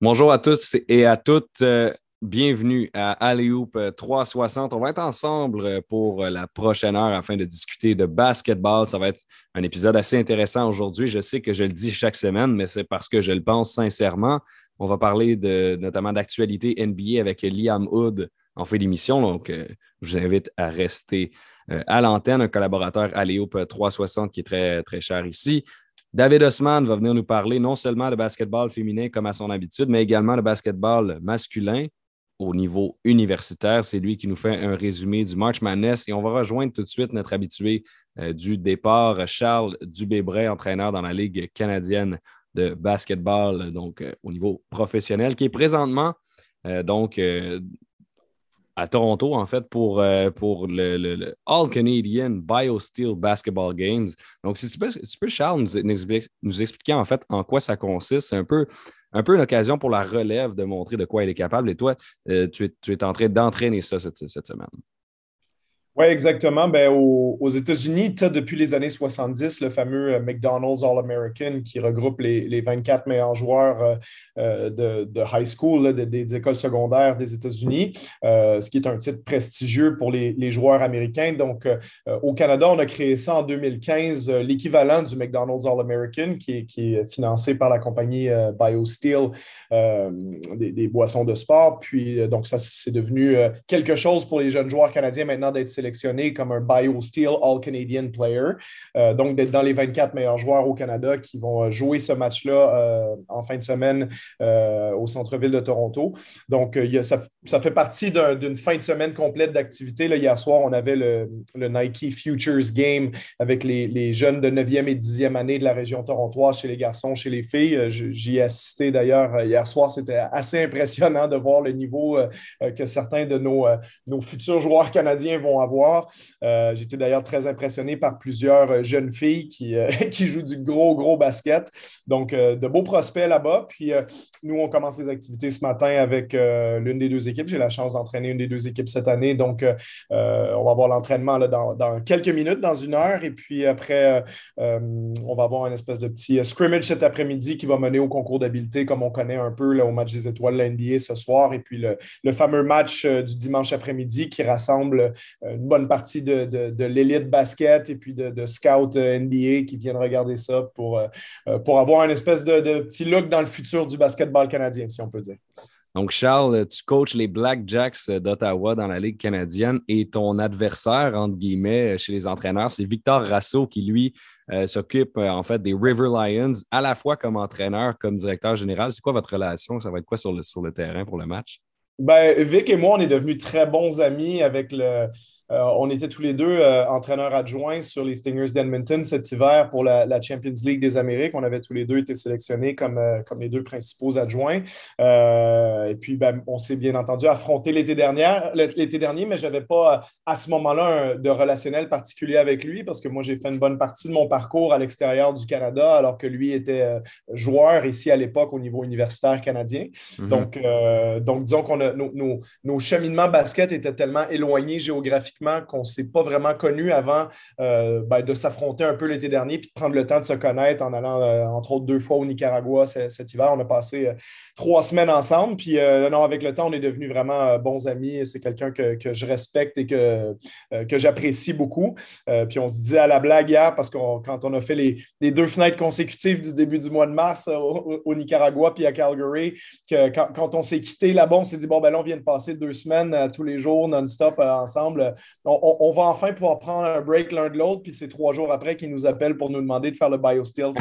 Bonjour à tous et à toutes. Euh, bienvenue à Alley-Hoop 360. On va être ensemble euh, pour euh, la prochaine heure afin de discuter de basketball. Ça va être un épisode assez intéressant aujourd'hui. Je sais que je le dis chaque semaine, mais c'est parce que je le pense sincèrement. On va parler notamment d'actualité NBA avec Liam Hood en fait d'émission. Donc, je vous invite à rester à l'antenne, un collaborateur Alley-Hoop 360 qui est très, très cher ici. David Osman va venir nous parler non seulement de basketball féminin comme à son habitude, mais également de basketball masculin au niveau universitaire. C'est lui qui nous fait un résumé du March Madness et on va rejoindre tout de suite notre habitué euh, du départ, Charles Dubébray, entraîneur dans la Ligue canadienne de basketball, donc euh, au niveau professionnel, qui est présentement euh, donc à Toronto, en fait, pour, euh, pour le, All Canadian BioSteel Basketball Games. Donc, si tu peux, Charles, nous, expliquer en fait en quoi ça consiste, c'est un peu, un peu une occasion pour la relève de montrer de quoi elle est capable. Et toi, euh, tu, es, tu, es, en train d'entraîner ça cette semaine. Oui, exactement. Ben, aux, États-Unis, depuis les années 70 le fameux euh, McDonald's All-American qui regroupe les, 24 meilleurs joueurs euh, euh, de, high school, des écoles secondaires des États-Unis, ce qui est un titre prestigieux pour les, joueurs américains. Donc, au Canada, on a créé ça en 2015, l'équivalent du McDonald's All-American qui est, financé par la compagnie BioSteel des, des, boissons de sport. Puis, donc, ça, c'est devenu quelque chose pour les jeunes joueurs canadiens maintenant d'être sélectionnés comme un BioSteel All-Canadian Player. Euh, donc, d'être dans les 24 meilleurs joueurs au Canada qui vont euh, jouer ce match-là euh, en fin de semaine au centre-ville de Toronto. Donc, ça, fait partie d'une fin de semaine complète d'activité. Hier soir, on avait le, Nike Futures Game avec les, jeunes de 9e et 10e année de la région torontoise chez les garçons, chez les filles. J'y ai assisté d'ailleurs hier soir. C'était assez impressionnant de voir le niveau que certains de nos, nos futurs joueurs canadiens vont avoir euh, j'étais d'ailleurs très impressionné par plusieurs euh, jeunes filles qui, euh, qui jouent du gros, gros basket. Donc, de beaux prospects là-bas. Puis, nous, on commence les activités ce matin avec l'une des deux équipes. J'ai la chance d'entraîner une des deux équipes cette année. Donc, on va avoir l'entraînement dans, dans, quelques minutes, dans une heure. Et puis après, on va avoir une espèce de petit scrimmage cet après-midi qui va mener au concours d'habileté, comme on connaît un peu là, au match des étoiles de la NBA ce soir. Et puis, le, le fameux match du dimanche après-midi qui rassemble une bonne partie de, l'élite basket et puis de, de scouts euh, NBA qui viennent regarder ça pour, euh, euh, pour avoir une espèce de, petit look dans le futur du basketball canadien, si on peut dire. Donc, Charles, tu coaches les Black Jacks d'Ottawa dans la Ligue canadienne et ton adversaire, entre guillemets, chez les entraîneurs, c'est Victor Rasso qui, lui, s'occupe en fait des River Lions, à la fois comme entraîneur, comme directeur général. C'est quoi votre relation? Ça va être quoi sur le, sur le terrain pour le match? Ben, Vic et moi, on est devenus très bons amis avec le, euh, on était tous les deux euh, entraîneurs adjoints sur les Stingers d'Edmonton cet hiver pour la, Champions League des Amériques. On avait tous les deux été sélectionnés comme, euh, comme les deux principaux adjoints. et puis, ben, on s'est bien entendu affronté l'été dernier, mais je n'avais pas à ce moment-là de relationnel particulier avec lui parce que moi, j'ai fait une bonne partie de mon parcours à l'extérieur du Canada alors que lui était joueur ici à l'époque au niveau universitaire canadien. Mm-hmm. donc, donc, disons qu'on a nos, nos cheminements basket étaient tellement éloignés géographiquement qu'on ne s'est pas vraiment connu avant euh, ben, de s'affronter un peu l'été dernier puis de prendre le temps de se connaître en allant, euh, entre autres, deux fois au Nicaragua cet hiver. On a passé euh, trois semaines ensemble. Puis non, avec le temps, on est devenus vraiment bons amis. C'est quelqu'un que, je respecte et que, que j'apprécie beaucoup. puis on se disait à la blague hier, parce que quand on a fait les, deux fenêtres consécutives du début du mois de mars au, Nicaragua puis à Calgary, que quand, on s'est quitté là-bas, on s'est dit, bon, ben là, on vient de passer deux semaines tous les jours non-stop ensemble on, va enfin pouvoir prendre un break l'un de l'autre, puis c'est trois jours après qu'ils nous appellent pour nous demander de faire le BioSteel.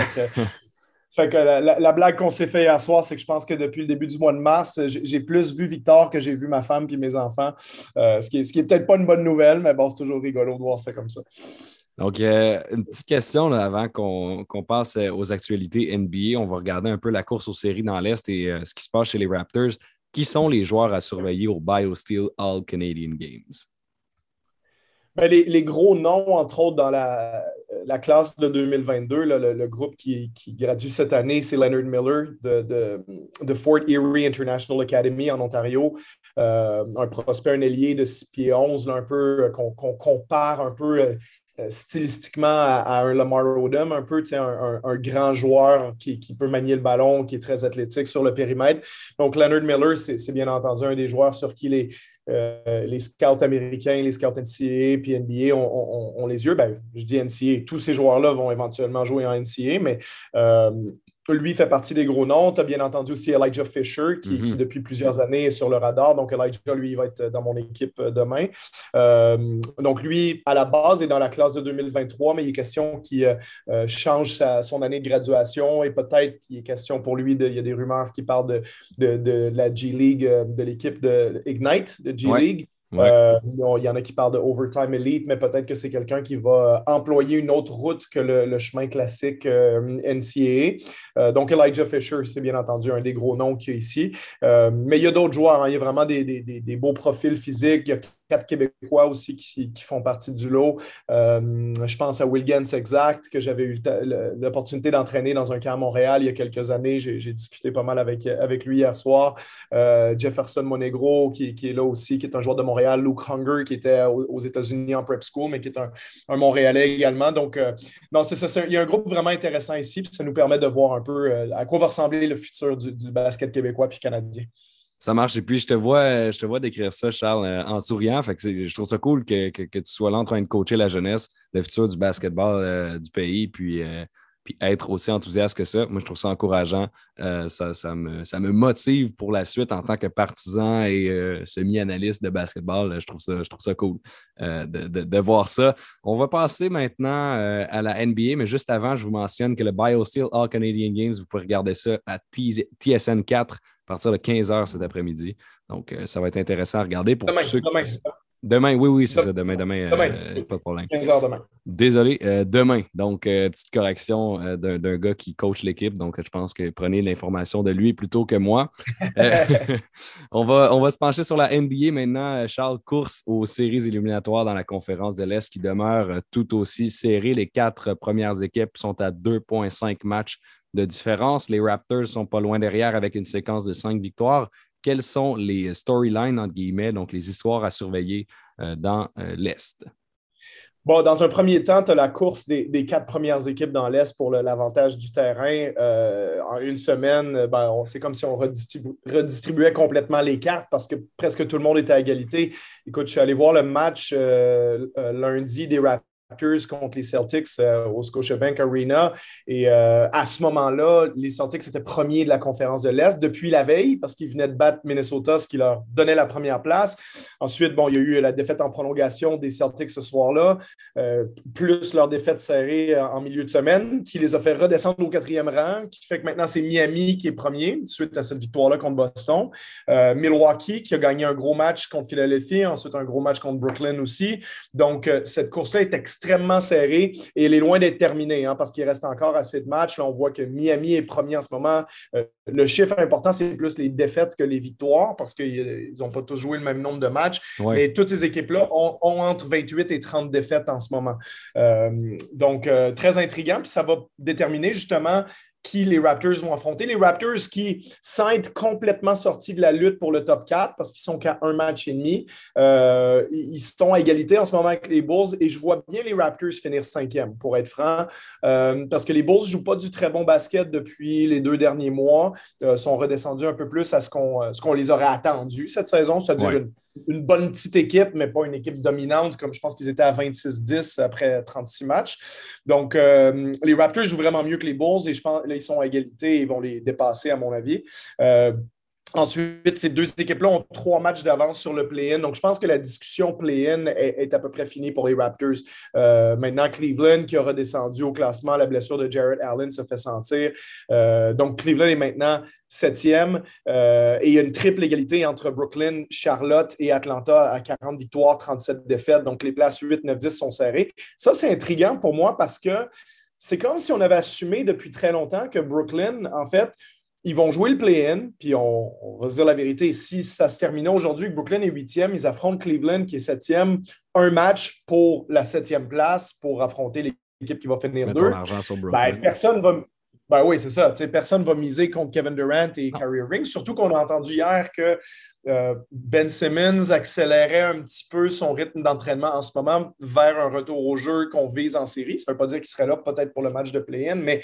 Fait que, la, blague qu'on s'est fait hier soir, c'est que je pense que depuis le début du mois de mars, j'ai plus vu Victor que j'ai vu ma femme puis mes enfants. Euh, ce qui est, peut-être pas une bonne nouvelle, mais bon, c'est toujours rigolo de voir ça comme ça. Donc, euh, une petite question avant qu'on passe euh, aux actualités NBA. On va regarder un peu la course aux séries dans l'Est et ce qui se passe chez les Raptors. Qui sont les joueurs à surveiller au BioSteel All Canadian Games? Ben, les, gros noms, entre autres, dans la, classe de 2022, le, groupe qui, gradue cette année, c'est Leonard Miller de, Fort Erie International Academy en Ontario. Euh, un prospect, un ailier de 6 pieds 11, un peu, euh, qu'on compare un peu. Euh, stylistiquement à, un Lamar Odom, un peu, un, un, grand joueur qui, qui, peut manier le ballon, qui est très athlétique sur le périmètre. Donc, Leonard Miller, c'est bien entendu un des joueurs sur qui les, euh, les scouts américains, les scouts NCAA puis NBA ont, les yeux. Ben, je dis NCAA, tous ces joueurs-là vont éventuellement jouer en NCAA, mais euh, lui fait partie des gros noms. Tu as bien entendu aussi Elijah Fisher, qui, mhm. depuis plusieurs années est sur le radar. Donc, Elijah, lui, va être dans mon équipe euh, demain. Euh, donc, lui, à la base, est dans la classe de 2023, mais il est question qu'il euh, change son année de graduation et peut-être il est question pour lui, de, il y a des rumeurs qui parlent de, de, la G League, de l'équipe de Ignite, de G Euh, il y en a qui parlent de overtime elite, mais peut-être que c'est quelqu'un qui va employer une autre route que le, chemin classique euh, NCAA. Euh, donc, Elijah Fisher, c'est bien entendu un des gros noms qu'il y a ici. mais il y a d'autres joueurs. Hein. Il y a vraiment des, des, beaux profils physiques. Quatre Québécois aussi qui, font partie du lot. Euh, je pense à Wilgens Exact, que j'avais eu l'opportunité d'entraîner dans un camp à Montréal il y a quelques années. J'ai discuté pas mal avec, avec lui hier soir. Euh, Jefferson Monegro, qui, est là aussi, qui est un joueur de Montréal. Luke Hunger, qui était aux, États-Unis en prep school, mais qui est un, Montréalais également. Donc, euh, non, c'est ça. Il y a un groupe vraiment intéressant ici. ça nous permet de voir un peu à quoi va ressembler le futur du, du basket québécois puis canadien. Ça marche. Et puis, je te vois, je te vois décrire ça, Charles, euh, en souriant. Que je trouve ça cool que, tu sois là en train de coacher la jeunesse, le futur du basketball euh, du pays, puis, euh, puis être aussi enthousiaste que ça. Moi, je trouve ça encourageant. ça, ça, me, ça me motive pour la suite en tant que partisan et semi-analyste de basketball. Je trouve ça, je trouve ça cool de, de, voir ça. On va passer maintenant à la NBA, mais juste avant, je vous mentionne que le BioSteel All Canadian Games, vous pouvez regarder ça à TSN 4 à partir de 15 h cet après-midi. Donc, euh, ça va être intéressant à regarder pour demain, ceux demain. Demain, oui, oui, c'est ça. Demain, demain, euh, pas de problème. 15 h demain. Désolé, euh, demain. Donc, petite correction d'un gars qui coach l'équipe. Donc, je pense que prenez l'information de lui plutôt que moi. on, va, on va se pencher sur la NBA maintenant. Charles, course aux séries éliminatoires dans la conférence de l'Est qui demeure tout aussi serrée. Les quatre premières équipes sont à 2,5 matchs de différence. Les Raptors sont pas loin derrière avec une séquence de cinq victoires. Quelles sont les storylines, entre guillemets, donc les histoires à surveiller euh, dans euh, l'Est? Bon, dans un premier temps, tu as la course des, quatre premières équipes dans l'Est pour l'avantage du terrain. Euh, en une semaine, ben, c'est comme si on redistribuait complètement les cartes parce que presque tout le monde était à égalité. Écoute, je suis allé voir le match lundi des Raptors contre les Celtics euh, au Scotiabank Arena. Et euh, à ce moment-là, les Celtics étaient premiers de la conférence de l'Est depuis la veille parce qu'ils venaient de battre Minnesota, ce qui leur donnait la première place. Ensuite, bon, il y a eu la défaite en prolongation des Celtics ce soir-là, euh, plus leur défaite serrée en milieu de semaine, qui les a fait redescendre au quatrième rang, qui fait que maintenant c'est Miami qui est premier suite à cette victoire-là contre Boston. Milwaukee qui a gagné un gros match contre Philadelphie, ensuite un gros match contre Brooklyn aussi. Donc, cette course-là est extrêmement extrêmement serré et il est loin d'être terminé hein, parce qu'il reste encore assez de matchs. Là, on voit que Miami est premier en ce moment. Euh, le chiffre important, c'est plus les défaites que les victoires parce qu'ils n'ont pas tous joué le même nombre de matchs. Mais toutes ces équipes-là ont, entre 28 et 30 défaites en ce moment. Euh, donc, euh, très intriguant. Puis ça va déterminer justement qui les Raptors vont affronter. Les Raptors qui, sans être complètement sortis de la lutte pour le top 4, parce qu'ils sont qu'à un match et demi, euh, ils sont à égalité en ce moment avec les Bulls et je vois bien les Raptors finir cinquième, pour être franc, euh, parce que les Bulls ne jouent pas du très bon basket depuis les deux derniers mois, euh, sont redescendus un peu plus à ce qu'on les aurait attendus cette saison, c'est-à-dire une une bonne petite équipe, mais pas une équipe dominante, comme je pense qu'ils étaient à 26-10 après 36 matchs. Donc, euh, les Raptors jouent vraiment mieux que les Bulls et je pense qu'ils sont à égalité et vont les dépasser, à mon avis. Euh, Ensuite, ces deux équipes-là ont trois matchs d'avance sur le play-in. Donc, je pense que la discussion play-in est, à peu près finie pour les Raptors. Euh, maintenant, Cleveland, qui a redescendu au classement, la blessure de Jared Allen se fait sentir. Euh, donc, Cleveland est maintenant septième. Euh, et il y a une triple égalité entre Brooklyn, Charlotte et Atlanta à 40 victoires, 37 défaites. Donc, les places 8, 9, 10 sont serrées. Ça, c'est intriguant pour moi parce que c'est comme si on avait assumé depuis très longtemps que Brooklyn, en fait, ils vont jouer le play-in, puis on, va se dire la vérité. Si ça se terminait aujourd'hui, que Brooklyn est huitième, ils affrontent Cleveland qui est septième. Un match pour la septième place pour affronter l'équipe qui va finir deux. Ben, personne va. Ben oui, c'est ça. personne ne va miser contre Kevin Durant et Kyrie Irving, surtout qu'on a entendu hier que ben Simmons accélérait un petit peu son rythme d'entraînement en ce moment vers un retour au jeu qu'on vise en série. Ça ne veut pas dire qu'il serait là peut-être pour le match de play-in, mais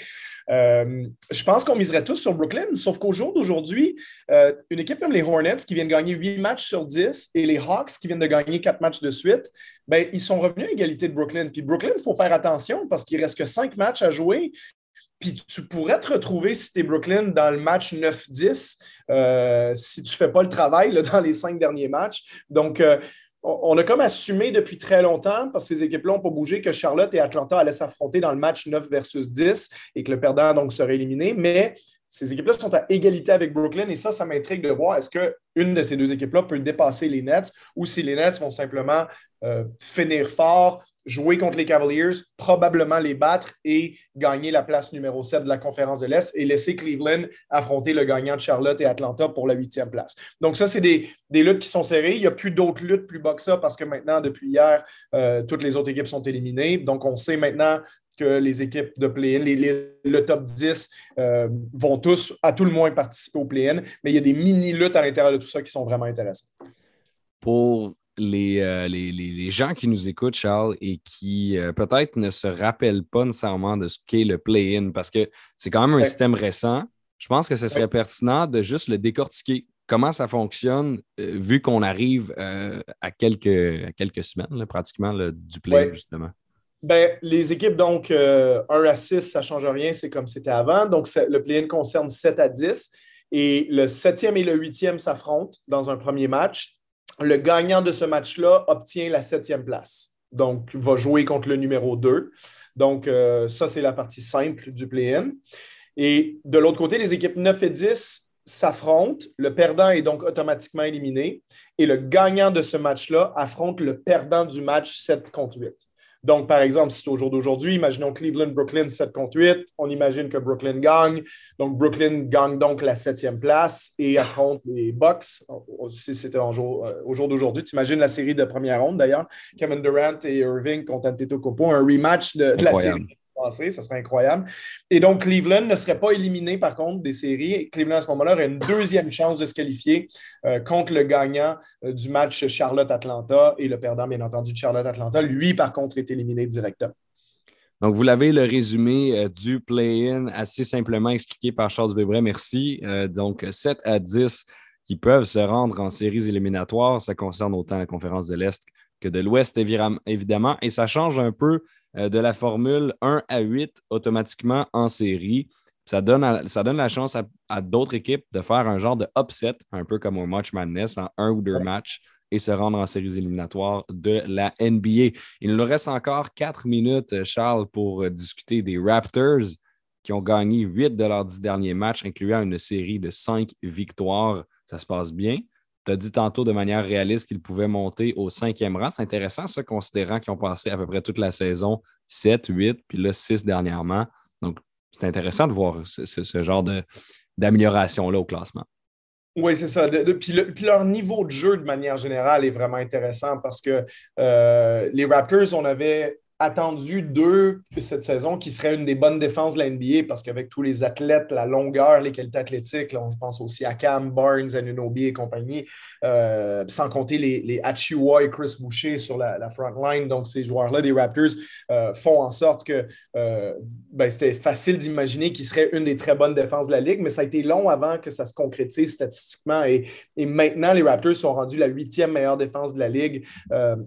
euh, je pense qu'on miserait tous sur Brooklyn, sauf qu'au jour d'aujourd'hui, euh, une équipe comme les Hornets qui viennent gagner 8 matchs sur 10 et les Hawks qui viennent de gagner 4 matchs de suite, ben, ils sont revenus à égalité de Brooklyn. Puis Brooklyn, il faut faire attention parce qu'il reste que 5 matchs à jouer. Puis tu pourrais te retrouver, si tu es Brooklyn, dans le match 9-10, euh, si tu ne fais pas le travail dans les cinq derniers matchs. Donc, euh, on a comme assumé depuis très longtemps, parce que ces équipes-là n'ont pas bougé, que Charlotte et Atlanta allaient s'affronter dans le match 9 versus 10 et que le perdant donc serait éliminé. Mais ces équipes-là sont à égalité avec Brooklyn et ça, ça m'intrigue de voir est-ce qu'une de ces deux équipes-là peut dépasser les Nets ou si les Nets vont simplement euh, finir fort, jouer contre les Cavaliers, probablement les battre et gagner la place numéro 7 de la conférence de l'Est et laisser Cleveland affronter le gagnant de Charlotte et Atlanta pour la huitième place. Donc, ça, c'est des, luttes qui sont serrées. Il n'y a plus d'autres luttes plus bas que ça parce que maintenant, depuis hier, euh, toutes les autres équipes sont éliminées. Donc, on sait maintenant que les équipes de play-in, le top 10 euh, vont tous, à tout le moins, participer au play-in. Mais il y a des mini-luttes à l'intérieur de tout ça qui sont vraiment intéressantes. Pour euh, les, les, gens qui nous écoutent, Charles, et qui euh, peut-être ne se rappellent pas nécessairement de ce qu'est le play-in, parce que c'est quand même un système récent, je pense que ce serait pertinent de juste le décortiquer. Comment ça fonctionne, euh, vu qu'on arrive à, quelques, quelques semaines, pratiquement, du play-in, justement? Ben, les équipes, donc, 1 à 6, ça ne change rien, c'est comme c'était avant. Donc, le play-in concerne 7 à 10. Et le septième et le huitième s'affrontent dans un premier match le gagnant de ce match-là obtient la septième place. Donc, va jouer contre le numéro 2. Donc, euh, ça, c'est la partie simple du play-in. Et de l'autre côté, les équipes 9 et 10 s'affrontent. Le perdant est donc automatiquement éliminé. Et le gagnant de ce match-là affronte le perdant du match 7 contre 8. Donc, par exemple, si c'est au jour d'aujourd'hui, imaginons Cleveland-Brooklyn 7 contre 8, on imagine que Brooklyn gagne. Donc, Brooklyn gagne donc la septième place et affronte les Bucks. Si c'était euh, au jour d'aujourd'hui, tu imagines la série de première ronde d'ailleurs. Kevin Durant et Irving contre Antetokounmpo, un rematch de la série ça serait incroyable. Et donc, Cleveland ne serait pas éliminé, par contre, des séries. Cleveland, à ce moment-là, aurait une deuxième chance de se qualifier euh, contre le gagnant euh, du match Charlotte-Atlanta et le perdant, bien entendu, de Charlotte-Atlanta. Lui, par contre, est éliminé directement. Donc, vous l'avez le résumé euh, du play-in assez simplement expliqué par Charles Bébret. Merci. donc, 7 à 10 qui peuvent se rendre en séries éliminatoires. Ça concerne autant la conférence de l'Est que de l'Ouest, évidemment. Et ça change un peu de la formule 1 à 8 automatiquement en série. Ça donne, ça donne la chance à, d'autres équipes de faire un genre de upset, un peu comme au Match Madness, en un ou deux matchs et se rendre en séries éliminatoires de la NBA. Il nous reste encore quatre minutes, Charles, pour discuter des Raptors qui ont gagné huit de leurs dix derniers matchs, incluant une série de cinq victoires. Ça se passe bien. Tu as dit tantôt de manière réaliste qu'ils pouvaient monter au cinquième rang. C'est intéressant, ça, considérant qu'ils ont passé à peu près toute la saison 7, 8, puis là 6 dernièrement. Donc, c'est intéressant de voir ce, genre d'amélioration-là au classement. Oui, c'est ça. puis, leur niveau de jeu, de manière générale, est vraiment intéressant parce que euh, les Raptors, on avait attendu d'eux cette saison qui serait une des bonnes défenses de la NBA parce qu'avec tous les athlètes, la longueur, les qualités athlétiques, je pense aussi à Cam, Barnes, Anunobi et compagnie, euh, sans compter les, les et Chris Boucher sur la, front line. Donc, ces joueurs-là des Raptors euh, font en sorte que euh, ben, c'était facile d'imaginer qu'ils seraient une des très bonnes défenses de la Ligue, mais ça a été long avant que ça se concrétise statistiquement. Et, et maintenant, les Raptors sont rendus la huitième meilleure défense de la Ligue,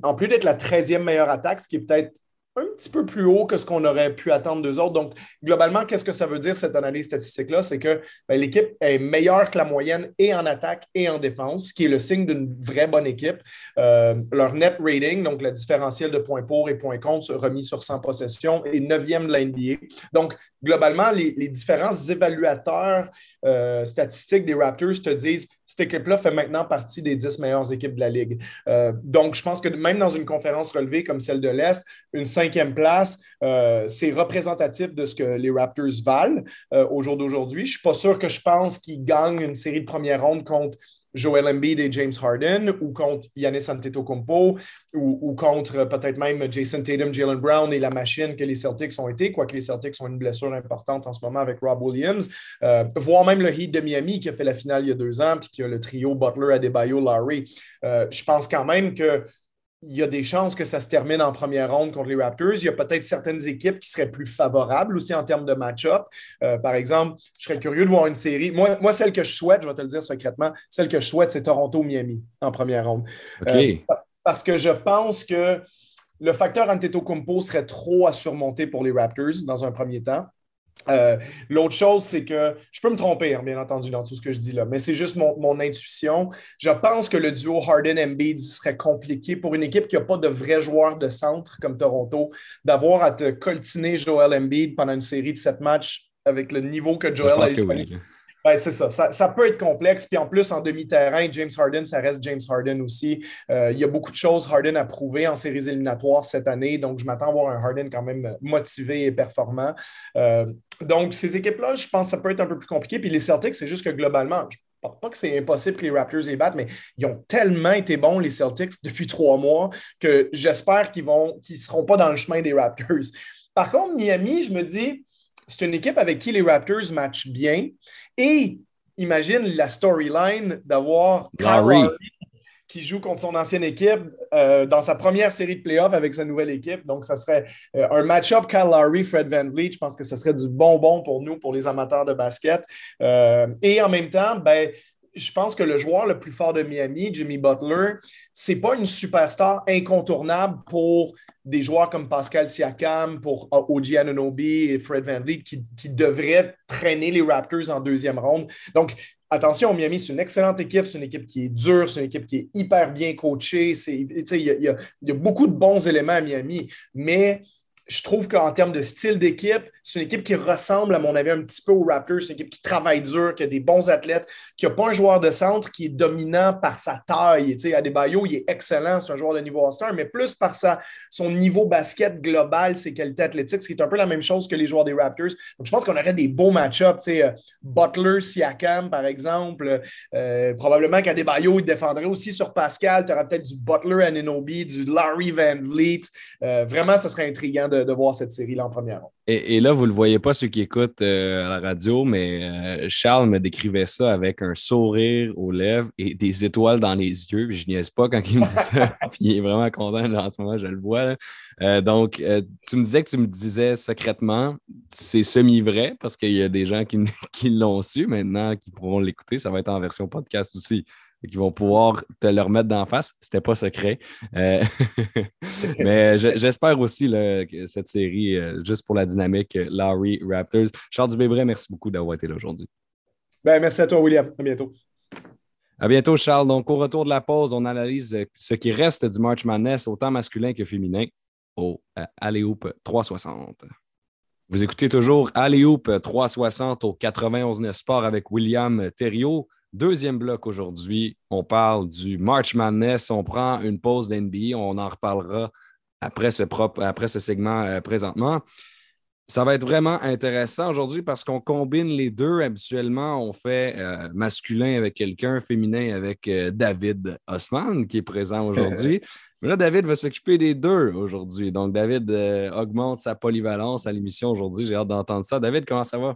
en plus d'être la treizième meilleure attaque, ce qui est peut-être un petit peu plus haut que ce qu'on aurait pu attendre d'eux autres. Donc, globalement, qu'est-ce que ça veut dire, cette analyse statistique-là? C'est que ben, l'équipe est meilleure que la moyenne et en attaque et en défense, ce qui est le signe d'une vraie bonne équipe. Euh, leur net rating, donc la différentiel de points pour et points contre, remis sur 100 possessions, est neuvième de la. Donc, globalement, les, différents évaluateurs euh, statistiques des Raptors te disent cette équipe-là fait maintenant partie des 10 meilleures équipes de la Ligue. Euh, donc, je pense que même dans une conférence relevée comme celle de l'Est, une cinquième place, euh, c'est représentatif de ce que les Raptors valent au jour d'aujourd'hui. Je ne suis pas sûr que je pense qu'ils gagnent une série de première ronde contre Joel Embiid et James Harden ou contre Yannis Antetokounmpo ou, ou contre peut-être même Jason Tatum, Jalen Brown et la machine que les Celtics ont été, quoique les Celtics ont une blessure importante en ce moment avec Rob Williams, euh, voire même le Heat de Miami qui a fait la finale il y a deux ans, puis qui a le trio Butler, Adebayo, Larry. Euh, je pense quand même que il y a des chances que ça se termine en première ronde contre les Raptors. Il y a peut-être certaines équipes qui seraient plus favorables aussi en termes de match-up. Euh, par exemple, je serais curieux de voir une série. Moi, moi, celle que je souhaite, je vais te le dire secrètement, celle que je souhaite, c'est Toronto-Miami en première ronde. Euh, parce que je pense que le facteur Antetokounmpo serait trop à surmonter pour les Raptors dans un premier temps. Euh, l'autre chose, c'est que je peux me tromper, hein, bien entendu, dans tout ce que je dis là, mais c'est juste mon, intuition. Je pense que le duo Harden-Embiid serait compliqué pour une équipe qui n'a pas de vrais joueurs de centre comme Toronto, d'avoir à te coltiner Joel Embiid pendant une série de sept matchs avec le niveau que Joel a ben, c'est ça. ça. peut être complexe. Puis en plus, en demi-terrain, James Harden, ça reste James Harden aussi. Euh, il y a beaucoup de choses Harden a prouvé en séries éliminatoires cette année. Donc, je m'attends à voir un Harden quand même motivé et performant. Euh, donc, ces équipes-là, je pense que ça peut être un peu plus compliqué. Puis les Celtics, c'est juste que globalement, je pas que c'est impossible que les Raptors les battent, mais ils ont tellement été bons, les Celtics, depuis trois mois, que j'espère qu'ils ne seront pas dans le chemin des Raptors. Par contre, Miami, je me dis, c'est une équipe avec qui les Raptors matchent bien. Et imagine la storyline d'avoir Kyle qui joue contre son ancienne équipe euh, dans sa première série de playoffs avec sa nouvelle équipe. Donc, ça serait euh, un match-up Kyle Lowry, Fred Van Vliet. Je pense que ce serait du bonbon pour nous, pour les amateurs de basket. Euh, et en même temps, ben, je pense que le joueur le plus fort de Miami, Jimmy Butler, c'est pas une superstar incontournable pour des joueurs comme Pascal Siakam, pour OG Anunoby et Fred Van Vliet qui, devraient traîner les Raptors en deuxième ronde. Donc, attention, Miami, c'est une excellente équipe, c'est une équipe qui est dure, c'est une équipe qui est hyper bien coachée. Il y, a beaucoup de bons éléments à Miami, mais je trouve qu'en termes de style d'équipe, c'est une équipe qui ressemble, à mon avis, un petit peu aux Raptors. C'est une équipe qui travaille dur, qui a des bons athlètes, qui n'a pas un joueur de centre qui est dominant par sa taille. Tu sais, Adebayo, il est excellent, c'est un joueur de niveau All-Star, mais plus par sa, son niveau basket global, ses qualités athlétiques, ce qui est un peu la même chose que les joueurs des Raptors. Donc, je pense qu'on aurait des beaux match-ups. Tu sais, euh, Butler, Siakam, par exemple. Euh, probablement qu'Adebayo, il défendrait aussi sur Pascal. Tu aurais peut-être du Butler Ananobi, du Larry Van Vliet. Euh, vraiment, ce serait intriguant de de, voir cette série-là en première Et, là, vous ne le voyez pas, ceux qui écoutent euh, à la radio, mais euh, Charles me décrivait ça avec un sourire aux lèvres et des étoiles dans les yeux. je je niaise pas quand il me dit ça. il est vraiment content en ce moment, je le vois. Euh, donc, tu me disais que tu me disais secrètement, c'est semi-vrai parce qu'il y a des gens qui, qui l'ont su maintenant, qui pourront l'écouter. Ça va être en version podcast aussi qui vont pouvoir te le remettre d'en face. C'était pas secret. Euh, mais j'espère aussi que cette série, euh, juste pour la dynamique, euh, Larry Raptors. Charles Dubébret, merci beaucoup d'avoir été là aujourd'hui. Ben, merci à toi, William. À bientôt. À bientôt, Charles. Donc, au retour de la pause, on analyse ce qui reste du March Madness, autant masculin que féminin, au Aléoupe 360. Vous écoutez toujours Aléoupe 360 au 91 Sport avec William Thériault. Deuxième bloc aujourd'hui, on parle du March Madness. On prend une pause d'NBA. On en reparlera après ce, après ce segment euh, présentement. Ça va être vraiment intéressant aujourd'hui parce qu'on combine les deux. Habituellement, on fait euh, masculin avec quelqu'un, féminin avec euh, David Osman qui est présent aujourd'hui. Mais là, David va s'occuper des deux aujourd'hui. Donc, David augmente sa polyvalence à l'émission aujourd'hui. J'ai hâte d'entendre ça. David, comment ça va?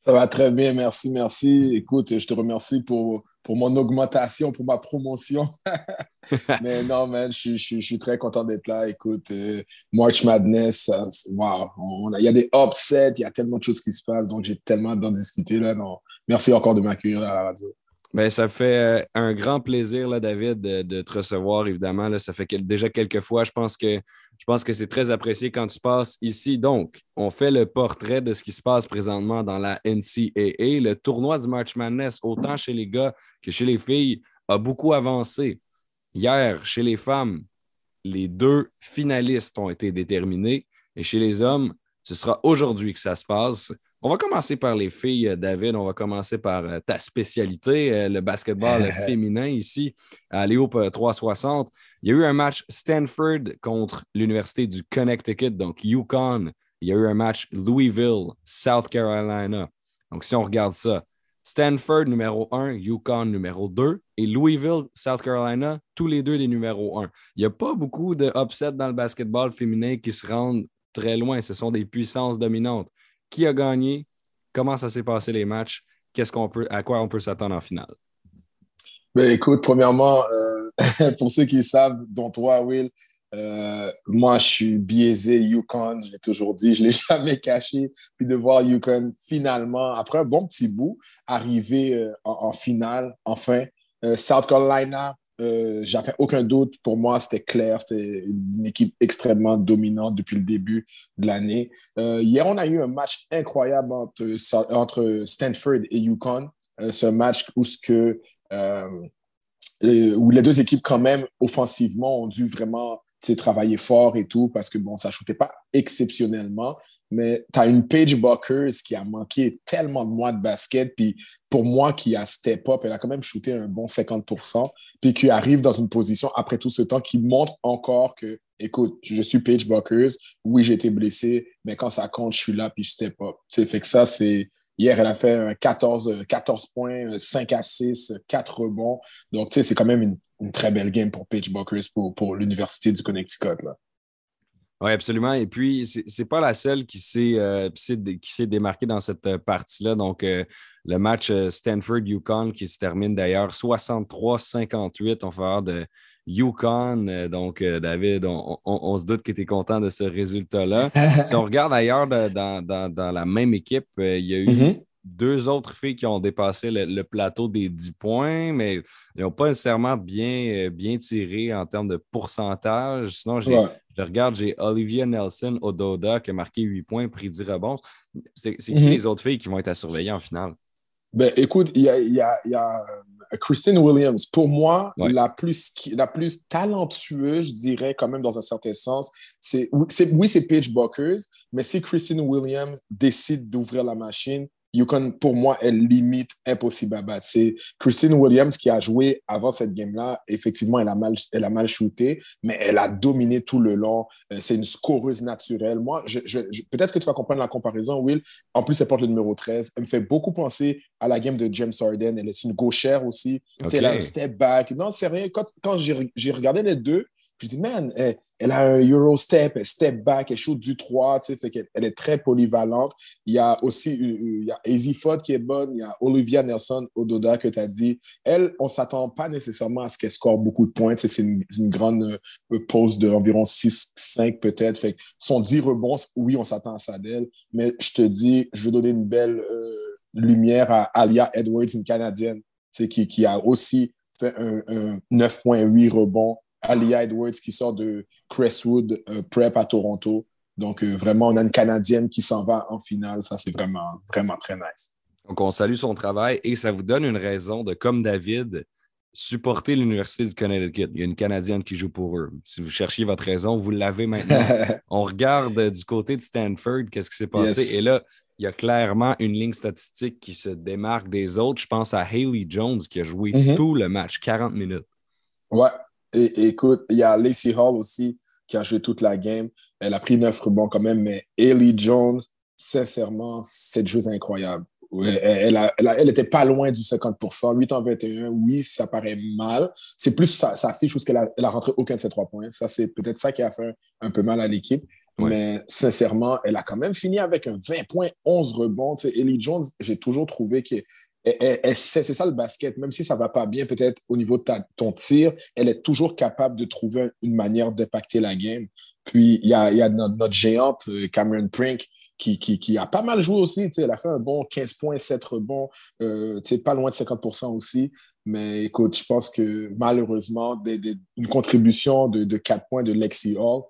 Ça va très bien, merci, merci. Écoute, je te remercie pour, pour mon augmentation, pour ma promotion. Mais non, man, je, suis très content d'être là. Écoute, euh, March Madness, wow, il y a des upsets, il y a tellement de choses qui se passent, donc j'ai tellement d'en discuter là. Non. Merci encore de m'accueillir à la radio. Bien, ça fait euh, un grand plaisir, là, David, de, te recevoir, évidemment. Ça fait déjà quelques fois. Je pense que, je pense que c'est très apprécié quand tu passes ici. Donc, on fait le portrait de ce qui se passe présentement dans la NCAA. Le tournoi du March Madness, autant chez les gars que chez les filles, a beaucoup avancé. Hier, chez les femmes, les deux finalistes ont été déterminés. Et chez les hommes, ce sera aujourd'hui que ça se passe. On va commencer par les filles, euh, David. On va commencer par euh, ta spécialité, euh, le basketball féminin ici à Léop 360. Il y a eu un match Stanford contre l'Université du Connecticut, donc Yukon. Il y a eu un match Louisville, South Carolina. Donc, si on regarde ça, Stanford numéro 1, Yukon numéro 2 et Louisville, South Carolina, tous les deux des numéros 1. Il n'y a pas beaucoup de upsets dans le basketball féminin qui se rendent très loin. Ce sont des puissances dominantes. Qui a gagné? Comment ça s'est passé les matchs? Qu'est-ce qu'on peut, à quoi on peut s'attendre en finale? Ben, écoute, premièrement, euh, pour ceux qui savent, dont toi, Will, euh, moi, je suis biaisé Yukon, je l'ai toujours dit, je ne l'ai jamais caché. Puis de voir Yukon finalement, après un bon petit bout, arriver euh, en, finale, enfin. South Carolina, j'avais aucun doute. Pour moi, c'était clair. C'était une équipe extrêmement dominante depuis le début de l'année. hier, on a eu un match incroyable entre, Stanford et Yukon. C'est un match où ce que euh, où les deux équipes, quand même, offensivement, ont dû vraiment travailler fort et tout, parce que, bon, ça shootait pas exceptionnellement, mais tu as une Paige Buckers qui a manqué tellement de mois de basket, puis pour moi, qui a step up, elle a quand même shooté un bon 50% puis qui arrive dans une position, après tout ce temps, qui montre encore que, écoute, je suis Paige Buckers, oui, été blessé, mais quand ça compte, je suis là, puis je step up. fait que ça, c'est Hier, elle a fait 14, 14 points, 5 à 6, 4 rebonds. Donc, tu sais, c'est quand même une, une, très belle game pour Paige Buckers pour, pour l'Université du Connecticut. Là. Oui, absolument. Et puis, ce n'est pas la seule qui s'est euh, démarquée dans cette euh, partie-là. Donc, euh, le match Stanford-Yukon qui se termine d'ailleurs 63-58 en faveur de Yukon. Donc, euh, David, on, se doute que tu es content de ce résultat-là. si on regarde ailleurs dans, la même équipe, il y a eu mm-hmm. Deux autres filles qui ont dépassé le, plateau des 10 points, mais ils n'ont pas nécessairement bien, bien tiré en termes de pourcentage. Sinon, je regarde, j'ai Olivia Nelson Ododa qui a marqué 8 points, pris 10 rebonds. C'est qui mm-hmm. les autres filles qui vont être à surveiller en finale? Ben, écoute, il y a, y, a, y a, Christine Williams. Pour moi, la, plus, la plus talentueuse, je dirais, quand même, dans un certain sens, c'est oui, c'est Paige Buckers, mais si Christine Williams décide d'ouvrir la machine, Yukon, pour moi, est limite impossible à battre. C'est Christine Williams qui a joué avant cette game-là. Effectivement, elle a, mal, elle a mal shooté, mais elle a dominé tout le long. Euh, c'est une scoreuse naturelle. Moi, je, peut-être que tu vas comprendre la comparaison, Will. En plus, elle porte le numéro 13. Elle me fait beaucoup penser à la game de James Harden. Elle est une gauchère aussi. Elle a un step back. Non, c'est rien. Quand, quand j'ai regardé les deux, je dis, man, elle, elle, a un Euro step, elle step back, elle shoot du 3, tu sais, fait qu'elle elle est très polyvalente. Il y a aussi il y a Easy Ford qui est bonne, il y a Olivia Nelson Ododa que tu as dit. Elle, on ne s'attend pas nécessairement à ce qu'elle score beaucoup de points. Tu sais, c'est une, grande euh, pause d'environ 6-5 peut-être. Fait que son 10 rebonds, oui, on s'attend à ça d'elle. Mais je te dis, je veux donner une belle euh, lumière à Alia Edwards, une Canadienne, tu sais, qui, qui a aussi fait un, un 9.8 rebonds Ali Edwards qui sort de Crestwood euh, Prep à Toronto. Donc, euh, vraiment, on a une Canadienne qui s'en va en finale. Ça, c'est vraiment, vraiment très nice. Donc, on salue son travail et ça vous donne une raison de, comme David, supporter l'Université du Connecticut. Il y a une Canadienne qui joue pour eux. Si vous cherchiez votre raison, vous l'avez maintenant. on regarde du côté de Stanford, qu'est-ce qui s'est passé? Et là, il y a clairement une ligne statistique qui se démarque des autres. Je pense à Haley Jones qui a joué mm-hmm. tout le match, 40 minutes. Ouais, et, écoute, il y a Lacey Hall aussi qui a joué toute la game. Elle a pris neuf rebonds quand même, mais Ellie Jones, sincèrement, cette joueuse incroyable. Elle, elle, était pas loin du 50%, 8 en 21. Oui, ça paraît mal. C'est plus sa, fiche parce qu'elle a, elle a rentré aucun de ses trois points. Ça, c'est peut-être ça qui a fait un, peu mal à l'équipe. Mais sincèrement, elle a quand même fini avec un 20 points, 11 rebonds. Ellie Jones, j'ai toujours trouvé qu'elle c'est ça le basket. Même si ça ne va pas bien, peut-être au niveau de ton tir, elle est toujours capable de trouver une manière d'impacter la game. Puis, il y a, notre, géante, euh, Cameron Prink, qui, qui, qui, a pas mal joué aussi. Elle a fait un bon 15 points, 7 rebonds, euh, pas loin de 50% aussi. Mais écoute, je pense que malheureusement, une contribution de, de 4 points de Lexi Hall,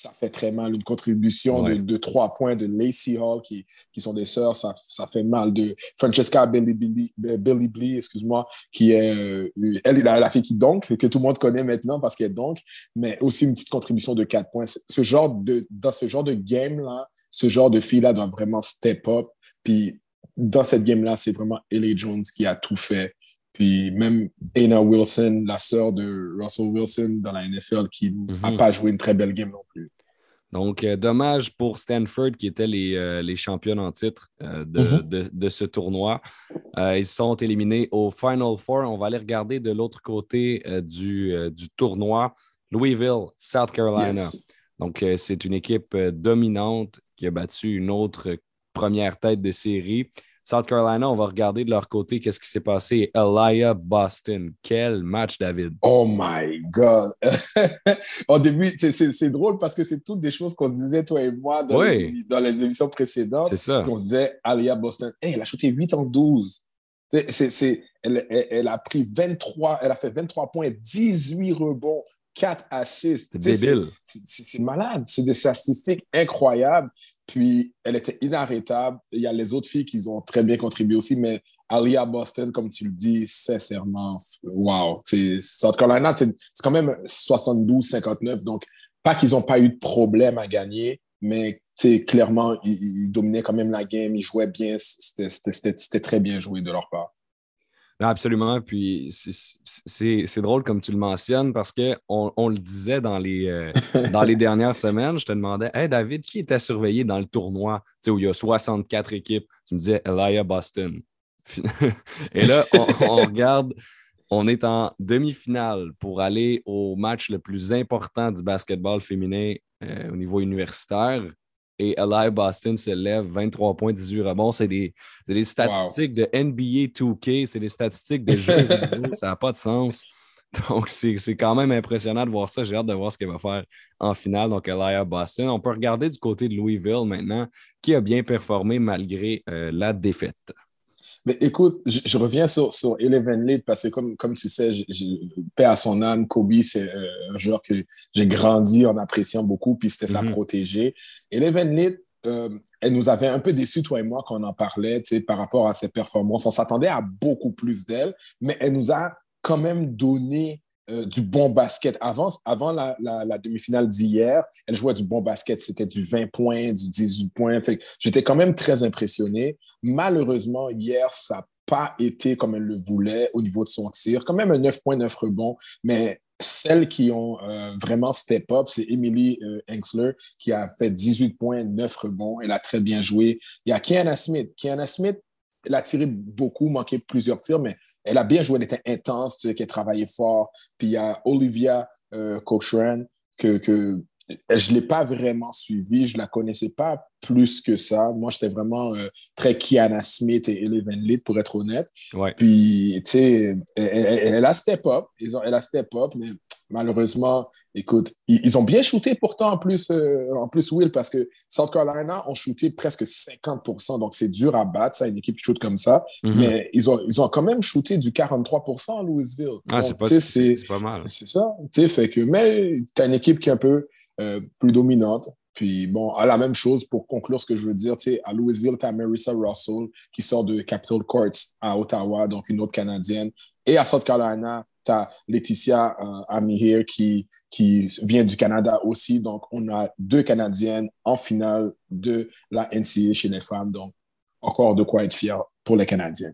ça fait très mal. Une contribution de, trois points de Lacey Hall, qui, qui sont des sœurs, ça, ça fait mal. De Francesca Billy, Billy, Billy Blee, excuse-moi, qui est euh, elle, la, la fille qui donc, que tout le monde connaît maintenant parce qu'elle donc, mais aussi une petite contribution de quatre points. Ce genre de, dans ce genre de game-là, ce genre de fille-là doit vraiment step up. Puis dans cette game-là, c'est vraiment Ellie Jones qui a tout fait. Puis même Anna Wilson, la sœur de Russell Wilson dans la NFL, qui n'a mhm. pas joué une très belle game non plus. Donc, euh, dommage pour Stanford qui étaient les, euh, les champions en titre euh, mm-hmm. de, ce tournoi. ils sont éliminés au Final Four. On va aller regarder de l'autre côté du, du, tournoi. Louisville, South Carolina. Donc, c'est une équipe dominante qui a battu une autre première tête de série. South Carolina, on va regarder de leur côté qu'est-ce qui s'est passé. Elia Boston. Quel match, David. Oh my God. Au début, c'est drôle parce que c'est toutes des choses qu'on se disait, toi et moi, dans, les, dans les, émissions précédentes. C'est ça. On se disait, Elia Boston, elle a shooté 8 en 12. elle, elle, a pris 23, elle a fait 23 points, 18 rebonds, 4 assists. C'est malade. C'est des statistiques incroyables. Puis, elle était inarrêtable. Il y a les autres filles qui ont très bien contribué aussi, mais Alia Boston, comme tu le dis, sincèrement, wow. South Carolina, c'est quand même 72-59. Donc, pas qu'ils n'ont pas eu de problème à gagner, mais clairement, ils, dominaient quand même la game, ils jouaient bien. C'était très bien joué de leur part. Absolument. Puis c'est drôle comme tu le mentionnes parce qu'on on le disait dans les, euh, dans les dernières semaines. Je te demandais, Hey David, qui était surveillé dans le tournoi? Où il y a 64 équipes? Tu me disais Elia Boston. Et là, on, regarde, on est en demi-finale pour aller au match le plus important du basketball féminin euh, au niveau universitaire. Et Eli Boston se lève 23 points, 18 rebonds. C'est des, des, statistiques de NBA 2K, c'est des statistiques de jeux vidéo, ça n'a pas de sens. Donc, c'est quand même impressionnant de voir ça. J'ai hâte de voir ce qu'elle va faire en finale. Donc, Elia Boston. On peut regarder du côté de Louisville maintenant, qui a bien performé malgré euh, la défaite. Mais écoute, je, reviens sur, sur Eleven Lead parce que comme, comme tu sais, je, paix à son âme, Kobe, c'est euh, un joueur que j'ai grandi en appréciant beaucoup, puis c'était sa mhm. protégée. Eleven Lead, euh, elle nous avait un peu déçus, toi et moi, quand on en parlait, par rapport à ses performances. On s'attendait à beaucoup plus d'elle, mais elle nous a quand même donné euh, du bon basket. Avant, avant la, la, demi-finale d'hier, elle jouait du bon basket. C'était du 20 points, du 18 points. J'étais quand même très impressionné. Malheureusement, hier, ça n'a pas été comme elle le voulait au niveau de son tir. Quand même un 9.9 rebond, mais celles qui ont euh, vraiment step up, c'est Emily euh, qui a fait 18 points, 9 rebonds. Elle a très bien joué. Il y a Kiana Smith. Kiana Smith, elle a tiré beaucoup, manqué plusieurs tirs, mais elle a bien joué, elle était intense, tu sais, qu'elle travaillait fort. Puis il y a Olivia euh, Cochran, que, que je ne l'ai pas vraiment suivie, je ne la connaissais pas plus que ça. Moi, j'étais vraiment euh, très Kiana Smith et Eleven Lee, pour être honnête. Puis, tu sais, elle, a step up, elle a step up, mais malheureusement, écoute, ils, ont bien shooté pourtant en plus, euh, en plus, Will, parce que South Carolina ont shooté presque 50% donc c'est dur à battre, ça, une équipe qui shoot comme ça. Mhm. Mais ils ont, ils ont quand même shooté du 43% à Louisville. Ah, c'est pas, pas, mal. C'est ça. Fait que, mais tu as une équipe qui est un peu euh, plus dominante. Puis bon, à la même chose pour conclure ce que je veux dire, tu sais, à Louisville, tu as Marissa Russell qui sort de Capitol Courts à Ottawa, donc une autre Canadienne. Et à South Carolina, tu as Laetitia euh, Amihir qui, qui vient du Canada aussi. Donc, on a deux Canadiennes en finale de la NCA chez les femmes. Donc, encore de quoi être fier pour les Canadiens.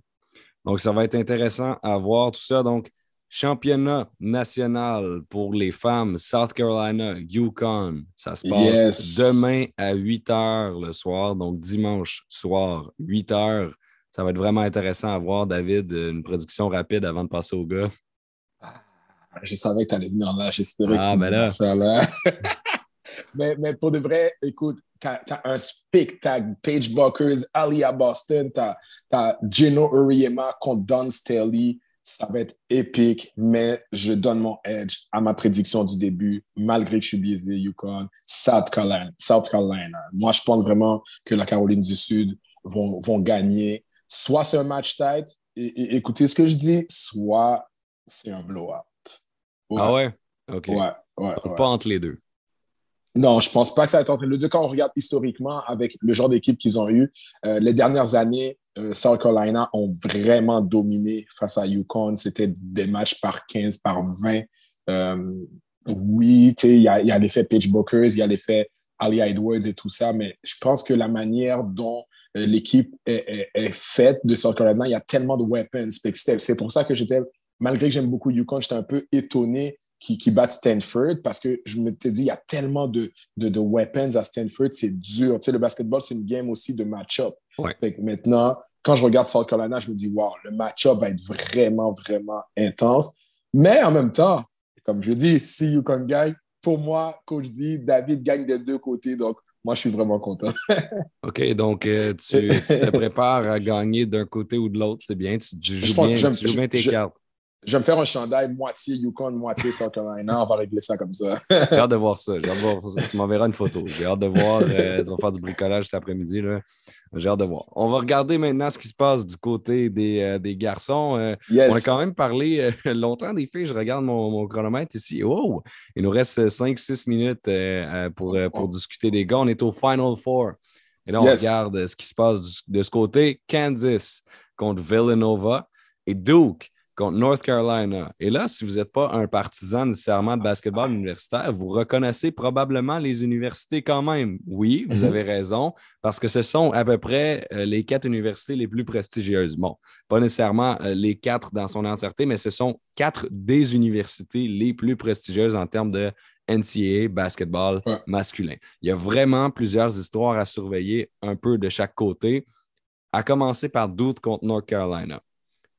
Donc, ça va être intéressant à voir tout ça. Donc, championnat national pour les femmes, South Carolina, Yukon. Ça se passe demain à 8 h le soir, donc dimanche soir, 8 h. Ça va être vraiment intéressant à voir, David. Une prédiction rapide avant de passer au gars. Je savais que tu allais venir là. J'espérais que ah, tu ben là. ça là. mais, mais, pour de vrai, écoute, tu as, un spectacle. Paige Buckers, Alia Boston, tu as, Gino Uriema contre Don Staley. Ça va être épique, mais je donne mon edge à ma prédiction du début, malgré que je suis biaisé, Yukon, South Carolina. South Carolina. Moi, je pense vraiment que la Caroline du Sud vont, vont gagner. Soit c'est un match tight, et, écoutez ce que je dis, soit c'est un blowout. Ah ouais? OK. Ouais, ouais, Pas entre les deux. Non, je pense pas que ça va être entre les deux. Quand on regarde historiquement avec le genre d'équipe qu'ils ont eu, euh, les dernières années, euh, South Carolina ont vraiment dominé face à Yukon. C'était des matchs par 15, par 20. Euh, oui, il y a, y a l'effet Pitch Bookers, il y a l'effet Ali Edwards et tout ça, mais je pense que la manière dont l'équipe est, est, faite de South Carolina, il y a tellement de weapons. C'est pour ça que j'étais malgré que j'aime beaucoup Yukon, j'étais un peu étonné qui, qui battent Stanford parce que je me dit, il y a tellement de, de, de weapons à Stanford, c'est dur. Tu sais, le basketball, c'est une game aussi de match-up. maintenant, quand je regarde South Carolina, je me dis, wow, le match-up va être vraiment, vraiment intense. Mais en même temps, comme je dis, you can guy. Pour moi, coach dit, David gagne des deux côtés. Donc, moi, je suis vraiment content. OK, donc euh, tu, te prépares à gagner d'un côté ou de l'autre. C'est bien. Tu, joues, bien, tu joues bien tes cartes. Je vais me faire un chandail moitié Yukon, moitié South Carolina. On va régler ça comme ça. J'ai hâte de voir ça. J'ai hâte de voir ça. Tu m'enverras une photo. J'ai hâte de voir. Euh, tu vas faire du bricolage cet après-midi. J'ai hâte de voir. On va regarder maintenant ce qui se passe du côté des, euh, des garçons. Euh, on a quand même parlé longtemps des filles. Je regarde mon, chronomètre ici. Oh! Il nous reste 5-6 minutes pour, pour discuter des gars. On est au Final Four. Et là, on regarde ce qui se passe de ce côté. Kansas contre Villanova et Duke contre North Carolina. Et là, si vous n'êtes pas un partisan nécessairement de basketball universitaire, vous reconnaissez probablement les universités quand même. Oui, vous mhm. avez raison, parce que ce sont à peu près euh, les quatre universités les plus prestigieuses. Bon, pas nécessairement euh, les quatre dans son entièreté, mais ce sont quatre des universités les plus prestigieuses en termes de NCAA basketball masculin. Il y a vraiment plusieurs histoires à surveiller un peu de chaque côté, à commencer par Duke contre North Carolina.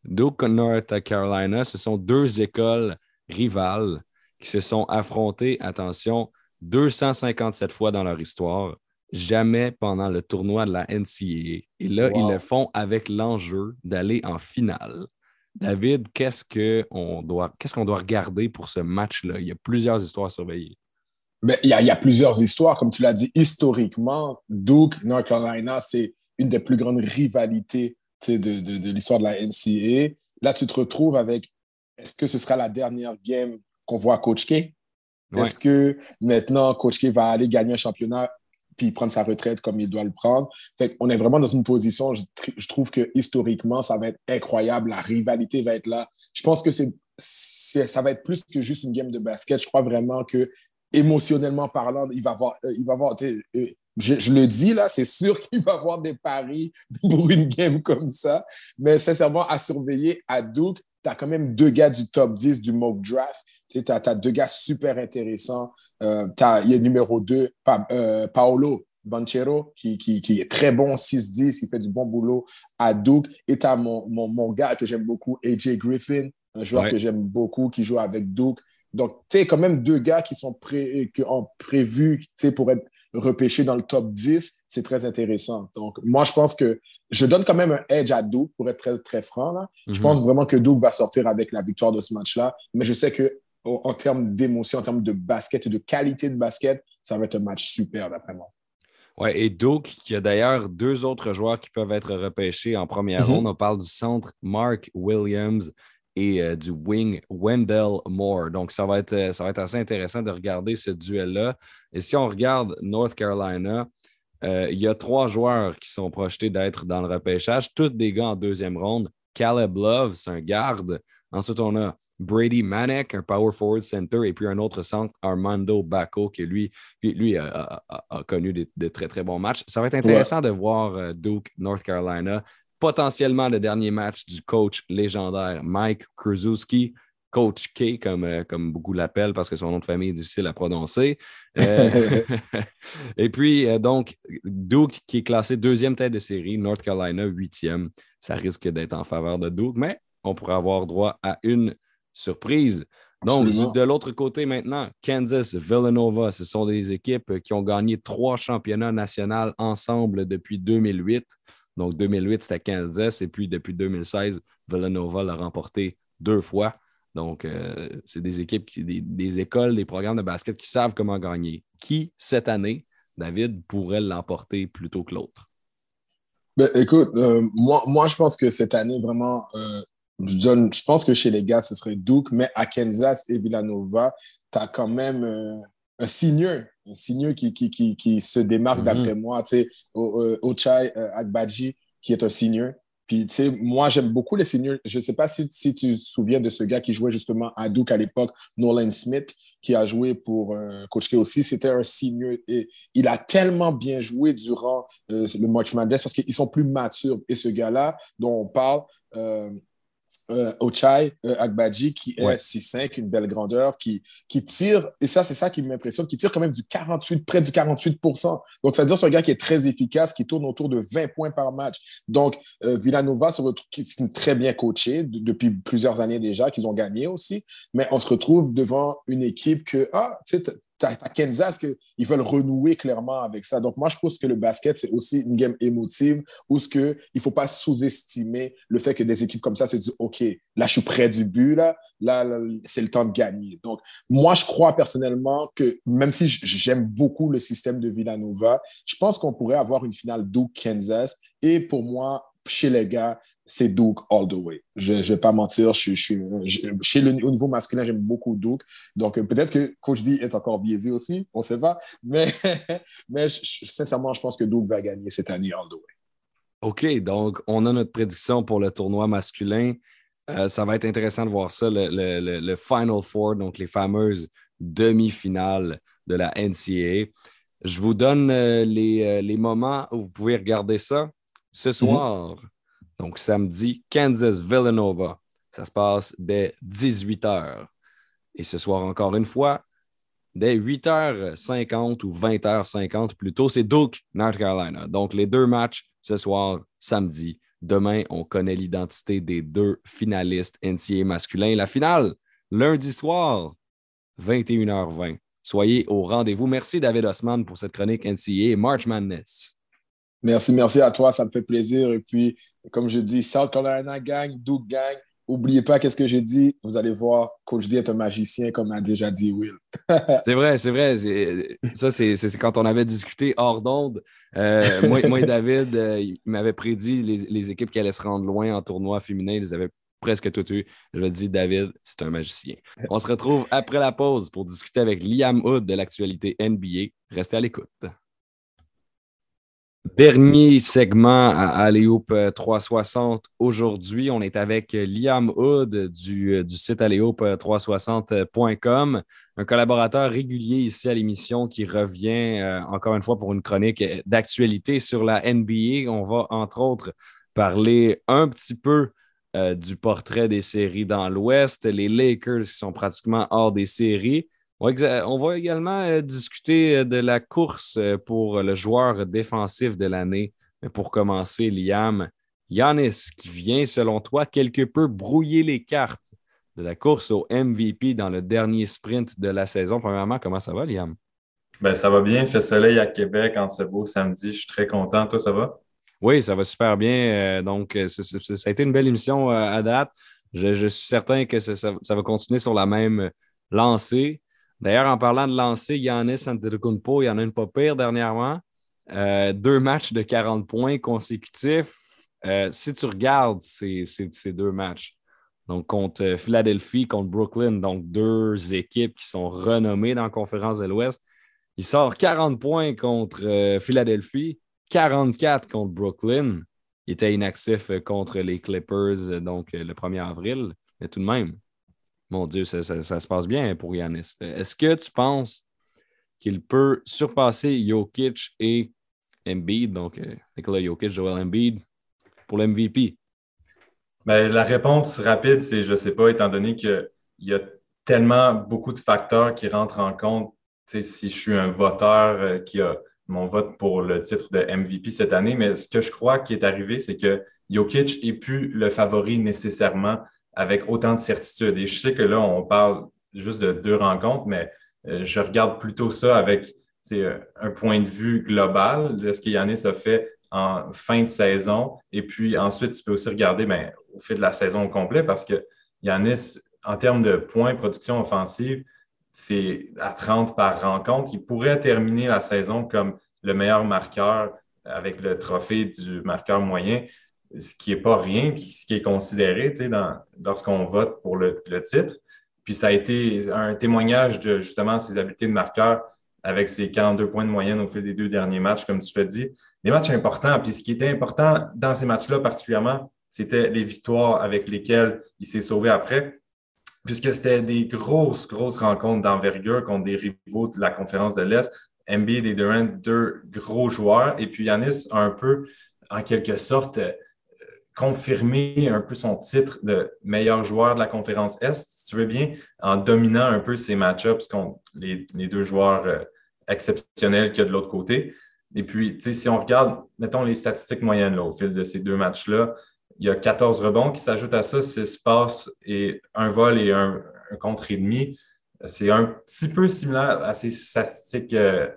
Duke North Carolina, ce sont deux écoles rivales qui se sont affrontées, attention, 257 fois dans leur histoire, jamais pendant le tournoi de la NCAA. Et là, ils le font avec l'enjeu d'aller en finale. David, qu'est-ce qu'on doit, qu'est-ce qu'on doit regarder pour ce match-là? Il y a plusieurs histoires à surveiller. Ben, il, y a, il, y a, plusieurs histoires. Comme tu l'as dit, historiquement, Duke, North Carolina, c'est une des plus grandes rivalités de, de, l'histoire de la NCA. Là, tu te retrouves avec est-ce que ce sera la dernière game qu'on voit Coach K? Est-ce que maintenant, Coach K va aller gagner un championnat puis prendre sa retraite comme il doit le prendre? Fait on est vraiment dans une position, je, je, trouve que historiquement, ça va être incroyable. La rivalité va être là. Je pense que c'est, ça va être plus que juste une game de basket. Je crois vraiment que émotionnellement parlant, il va avoir, euh, il va avoir je, le dis là, c'est sûr qu'il va y avoir des paris pour une game comme ça. Mais sincèrement, à surveiller à Duke, tu as quand même deux gars du top 10 du mock draft. Tu as, deux gars super intéressants. Euh, il y a numéro 2, euh, Paolo Banchero, qui, qui, qui, est très bon 6-10, qui fait du bon boulot à Duke. Et tu as mon, mon, mon, gars que j'aime beaucoup, AJ Griffin, un joueur que j'aime beaucoup, qui joue avec Duke. Donc, tu sais, quand même deux gars qui sont pré qui ont prévu pour être repêcher dans le top 10, c'est très intéressant. Donc, moi, je pense que je donne quand même un edge à Duke, pour être très, très franc. Là. Je mhm. pense vraiment que Duke va sortir avec la victoire de ce match-là. Mais je sais que en termes d'émotion, en termes de basket et de qualité de basket, ça va être un match super, d'après moi. Oui, et Duke, qui a d'ailleurs deux autres joueurs qui peuvent être repêchés en première mhm. ronde. On parle du centre Mark Williams et euh, du wing Wendell Moore. Donc, ça va, être, euh, ça va être assez intéressant de regarder ce duel-là. Et si on regarde North Carolina, euh, il y a trois joueurs qui sont projetés d'être dans le repêchage, tous des gars en deuxième ronde. Caleb Love, c'est un garde. Ensuite, on a Brady Manek, un power forward center, et puis un autre centre, Armando Bacco, qui lui, lui a, connu de, très, très bons matchs. Ça va être intéressant de voir Duke, North Carolina potentiellement le dernier match du coach légendaire Mike Krzyzewski, coach K, comme, euh, comme beaucoup l'appellent parce que son nom de famille est difficile à prononcer. Euh, et puis, euh, donc, Duke qui est classé deuxième tête de série, North Carolina huitième. Ça risque d'être en faveur de Duke, mais on pourrait avoir droit à une surprise. Donc, de l'autre côté maintenant, Kansas, Villanova, ce sont des équipes qui ont gagné trois championnats nationaux ensemble depuis 2008. Donc, 2008, c'était Kansas. Et puis, depuis 2016, Villanova l'a remporté deux fois. Donc, euh, c'est des équipes, des, écoles, des programmes de basket qui savent comment gagner. Qui, cette année, David, pourrait l'emporter plutôt que l'autre? Ben, écoute, euh, moi, je pense que cette année, vraiment, euh, je, je pense que chez les gars, ce serait Duke, mais à Kansas et Villanova, tu as quand même un senior, un senior qui, qui, qui, qui se démarque mhm. d'après moi, tu sais, Ochai euh, Agbaji, qui est un senior. Puis, tu sais, moi, j'aime beaucoup les seniors. Je ne sais pas si, si, tu te souviens de ce gars qui jouait justement à Duke à l'époque, Nolan Smith, qui a joué pour euh, Coach K aussi. C'était un senior et il a tellement bien joué durant euh, le match Madness parce qu'ils sont plus matures. Et ce gars-là, dont on parle, euh, Ochai euh, Agbaji, qui est 6'5, une belle grandeur, qui, qui tire, et ça, c'est ça qui m'impressionne, qui tire quand même du 48, près du 48% Donc, ça veut dire c'est un gars qui est très efficace, qui tourne autour de 20 points par match. Donc, euh, Villanova se retrouve, qui est très bien coaché depuis plusieurs années déjà, qu'ils ont gagné aussi, mais on se retrouve devant une équipe que, ah, tu sais, à Kansas qu'ils veulent renouer clairement avec ça? Donc, moi, je pense que le basket, c'est aussi une game émotive où ce que, il ne faut pas sous-estimer le fait que des équipes comme ça se disent OK, là, je suis près du but, là, là, c'est le temps de gagner. Donc, moi, je crois personnellement que même si j'aime beaucoup le système de Villanova, je pense qu'on pourrait avoir une finale Duke-Kansas. Et pour moi, chez les gars, c'est Duke all the way. Je ne vais pas mentir, je, chez le, au niveau masculin, j'aime beaucoup Duke. Donc, euh, peut-être que Coach D est encore biaisé aussi, on ne sait pas. Mais, mais sincèrement, je pense que Duke va gagner cette année all the way. OK, donc on a notre prédiction pour le tournoi masculin. Euh, ça va être intéressant de voir ça, le, le, Final Four, donc les fameuses demi-finales de la NCAA. Je vous donne euh, les, les, moments où vous pouvez regarder ça. Ce mhm. soir, donc, samedi, Kansas-Villanova. Ça se passe dès 18h. Et ce soir, encore une fois, dès 8h50 ou 20h50 plutôt, c'est Duke, North Carolina. Donc, les deux matchs ce soir, samedi. Demain, on connaît l'identité des deux finalistes NCAA masculins. La finale, lundi soir, 21h20. Soyez au rendez-vous. Merci, David Osman, pour cette chronique NCAA March Madness. Merci, merci à toi, ça me fait plaisir. Et puis, comme je dis, South Carolina gang, Duke gang. N'oubliez pas qu'est-ce que j'ai dit. Vous allez voir, Coach D est un magicien, comme a déjà dit Will. c'est vrai, c'est vrai. Ça, c'est quand on avait discuté hors d'onde. Euh, moi, et David, euh, il prédit les, équipes qui allaient se rendre loin en tournoi féminin. Ils avaient presque toutes eues. Je lui ai David, c'est un magicien. On se retrouve après la pause pour discuter avec Liam Hood de l'actualité NBA. Restez à l'écoute. Dernier segment à Aléoup 360 aujourd'hui. On est avec Liam Hood du, du site aléoup360.com, un collaborateur régulier ici à l'émission qui revient euh, encore une fois pour une chronique d'actualité sur la NBA. On va entre autres parler un petit peu euh, du portrait des séries dans l'Ouest, les Lakers qui sont pratiquement hors des séries. On va également euh, discuter euh, de la course euh, pour le joueur défensif de l'année. Mais pour commencer, Liam, Yanis, qui vient, selon toi, quelque peu brouiller les cartes de la course au MVP dans le dernier sprint de la saison. Premièrement, comment ça va, Liam? Ben, ça va bien. Il fait soleil à Québec en ce beau samedi. Je suis très content. Toi, ça va? Oui, ça va super bien. Donc, ça a été une belle émission à date. Je, suis certain que ça, va continuer sur la même lancée. D'ailleurs, en parlant de lancer, Yannis Antetokounmpo, il y en a une pas pire dernièrement. Euh, deux matchs de 40 points consécutifs. Euh, si tu regardes ces, deux matchs, donc contre Philadelphie, contre Brooklyn, donc deux équipes qui sont renommées dans la conférence de l'Ouest, il sort 40 points contre euh, Philadelphie, 44 contre Brooklyn. Il était inactif contre les Clippers, donc le 1er avril, mais tout de même, mon Dieu, ça, se passe bien pour Yanis. Est-ce que tu penses qu'il peut surpasser Jokic et Embiid, donc euh, Nikola Jokic, Joel Embiid, pour l'MVP? Ben, la réponse rapide, c'est je ne sais pas, étant donné qu'il y a tellement beaucoup de facteurs qui rentrent en compte. Si je suis un voteur euh, qui a mon vote pour le titre de MVP cette année, mais ce que je crois qui est arrivé, c'est que Jokic n'est plus le favori nécessairement avec autant de certitude. Et je sais que là, on parle juste de deux rencontres, mais euh, je regarde plutôt ça avec euh, un point de vue global de ce que Yanis a fait en fin de saison. Et puis ensuite, tu peux aussi regarder ben, au fil de la saison au complet parce que Yanis, en termes de points, production offensive, c'est à 30 par rencontre. Il pourrait terminer la saison comme le meilleur marqueur avec le trophée du marqueur moyen ce qui n'est pas rien, ce qui est considéré lorsqu'on vote pour le, titre. Puis ça a été un témoignage de justement ses habiletés de marqueur avec ses 42 points de moyenne au fil des deux derniers matchs, comme tu l'as dit. Des matchs importants. Puis ce qui était important dans ces matchs-là particulièrement, c'était les victoires avec lesquelles il s'est sauvé après, puisque c'était des grosses, grosses rencontres d'envergure contre des rivaux de la conférence de l'Est. Embiid et Durant, deux gros joueurs. Et puis Yanis a un peu, en quelque sorte, confirmer un peu son titre de meilleur joueur de la conférence Est, si tu veux bien, en dominant un peu ses match-ups contre les, deux joueurs euh, exceptionnels qu'il y a de l'autre côté. Et puis, si on regarde, mettons les statistiques moyennes là, au fil de ces deux matchs-là, il y a 14 rebonds qui s'ajoutent à ça, 6 passes et un vol et un, contre et demi. C'est un petit peu similaire à ces statistiques euh,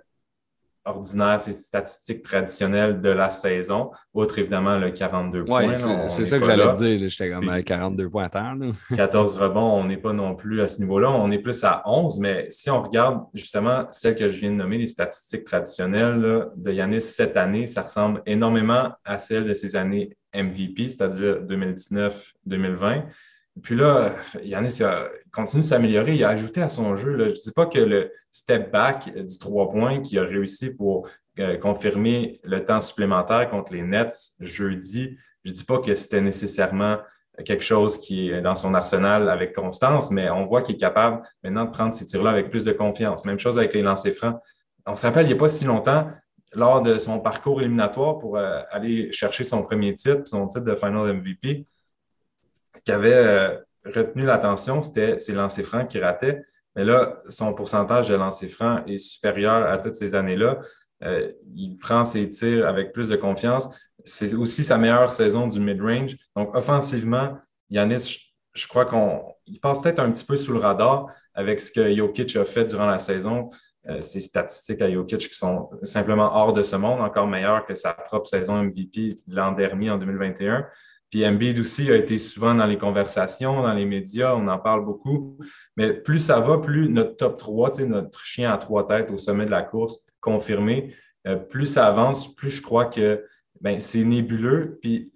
ordinaire, ces statistiques traditionnelles de la saison, outre évidemment le 42 points. c'est ça que j'allais dire. J'étais comme à 42 points à terre. 14 rebonds, on n'est pas non plus à ce niveau-là. On est plus à 11, mais si on regarde justement celles que je viens de nommer, les statistiques traditionnelles de Yanis cette année, ça ressemble énormément à celles de ses années MVP, c'est-à-dire 2019-2020. Puis là, Yannis a, continue de s'améliorer. Il a ajouté à son jeu. Je ne dis pas que le step back du trois points qu'il a réussi pour euh, confirmer le temps supplémentaire contre les Nets jeudi, je ne dis pas que c'était nécessairement quelque chose qui est dans son arsenal avec constance, mais on voit qu'il est capable maintenant de prendre ces tirs-là avec plus de confiance. Même chose avec les lancers francs. On se rappelle, il n'y a pas si longtemps, lors de son parcours éliminatoire pour euh, aller chercher son premier titre, son titre de Final MVP, ce qui avait euh, retenu l'attention, c'était ses lancers francs qui rataient. Mais là, son pourcentage de lancers francs est supérieur à toutes ces années-là. Euh, il prend ses tirs avec plus de confiance. C'est aussi sa meilleure saison du mid-range. Donc, offensivement, Yanis, je, crois qu'il passe peut-être un petit peu sous le radar avec ce que Jokic a fait durant la saison. Euh, ses statistiques à Jokic qui sont simplement hors de ce monde, encore meilleures que sa propre saison MVP l'an dernier en 2021. Puis Embiid aussi a été souvent dans les conversations, dans les médias, on en parle beaucoup. Mais plus ça va, plus notre top 3, notre chien à trois têtes au sommet de la course confirmé, euh, plus ça avance, plus je crois que ben, c'est nébuleux. Puis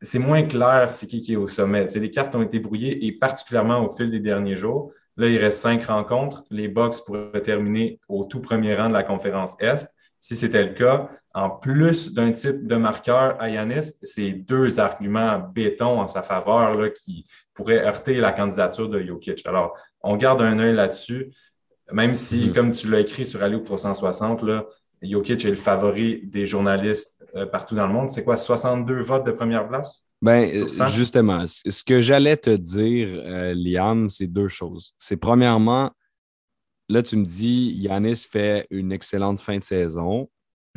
c'est moins clair c'est qui qui est au sommet. les cartes ont été brouillées et particulièrement au fil des derniers jours. Là, il reste cinq rencontres. Les Bucks pourraient terminer au tout premier rang de la conférence Est. Si c'était le cas, en plus d'un type de marqueur à Yanis, c'est deux arguments béton en sa faveur là, qui pourraient heurter la candidature de Jokic. Alors, on garde un œil là-dessus, même si, mm-hmm. comme tu l'as écrit sur Alio 360, là, Jokic est le favori des journalistes euh, partout dans le monde. C'est quoi, 62 votes de première place? Ben, justement, ce que j'allais te dire, euh, Liam, c'est deux choses. C'est premièrement, là, tu me dis, Yanis fait une excellente fin de saison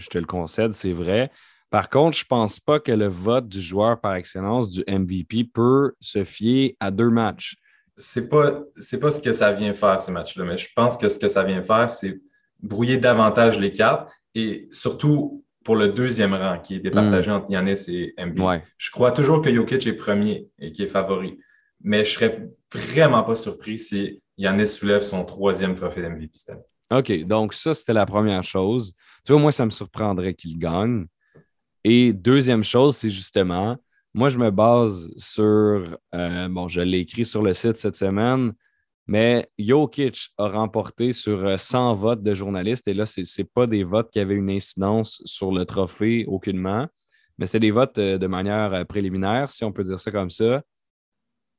je te le concède, c'est vrai. Par contre, je ne pense pas que le vote du joueur par excellence du MVP peut se fier à deux matchs. C'est pas, pas ce que ça vient faire, ces matchs-là, mais je pense que ce que ça vient faire, c'est brouiller davantage les cartes et surtout pour le deuxième rang qui est départagé hmm. entre Yanis et MVP. Je crois toujours que Jokic est premier et qui est favori, mais je serais vraiment pas surpris si Yanis soulève son troisième trophée d'MVP cette année. OK, donc ça, c'était la première chose. Tu vois, moi, ça me surprendrait qu'il gagne. Et deuxième chose, c'est justement, moi, je me base sur, euh, bon, je l'ai écrit sur le site cette semaine, mais Jokic a remporté sur 100 euh, votes de journalistes. Et là, ce n'est pas des votes qui avaient une incidence sur le trophée aucunement, mais c'était des votes euh, de manière préliminaire, si on peut dire ça comme ça.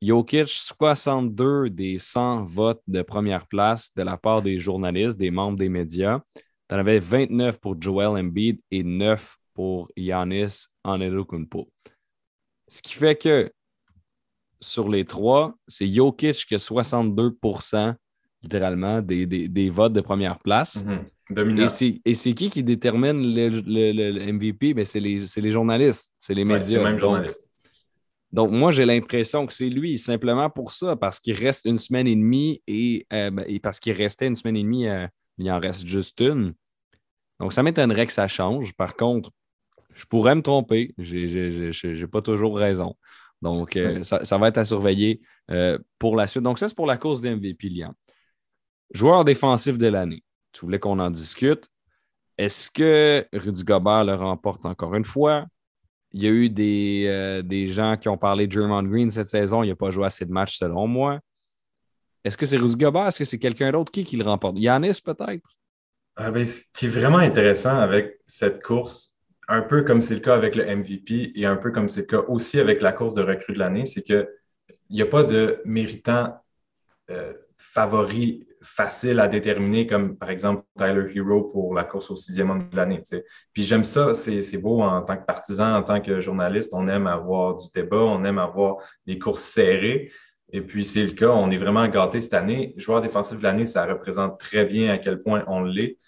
Jokic, 62 des 100 votes de première place de la part des journalistes, des membres des médias. Tu en avais 29 pour Joel Embiid et 9 pour Giannis Antetokounmpo. Ce qui fait que sur les trois, c'est Jokic qui a 62% littéralement des, votes de première place. Mm-hmm. Et c'est qui qui détermine le, MVP? Ben, c'est les, journalistes, c'est les médias. c'est même journaliste. Donc, moi, j'ai l'impression que c'est lui, simplement pour ça, parce qu'il reste une semaine et demie et, euh, ben, parce qu'il restait une semaine et demie, euh, il en reste juste une. Donc, ça m'étonnerait que ça change. Par contre, je pourrais me tromper. Je n'ai pas toujours raison. Donc, euh, ça, va être à surveiller pour la suite. Donc, ça, c'est pour la course d'MVP, Liam. Joueur défensif de l'année. Tu voulais qu'on en discute. Est-ce que Rudy Gobert le remporte encore une fois? Il y a eu euh, des, gens qui ont parlé de Draymond Green cette saison. Il n'a pas joué assez de matchs, selon moi. Est-ce que c'est Rudy Gobert? Est-ce que c'est quelqu'un d'autre? Qui, qui le remporte? Yanis, peut-être? Ah ben, ce qui est vraiment intéressant avec cette course, un peu comme c'est le cas avec le MVP et un peu comme c'est le cas aussi avec la course de recrue de l'année, c'est qu'il n'y a pas de méritant euh, favori facile à déterminer, comme par exemple Tyler Hero pour la course au sixième homme de l'année. Puis j'aime ça, c'est beau en tant que partisan, en tant que journaliste, on aime avoir du débat, on aime avoir des courses serrées. Et puis c'est le cas, on est vraiment gâté cette année. Joueur défensif de l'année, ça représente très bien à quel point on l'est.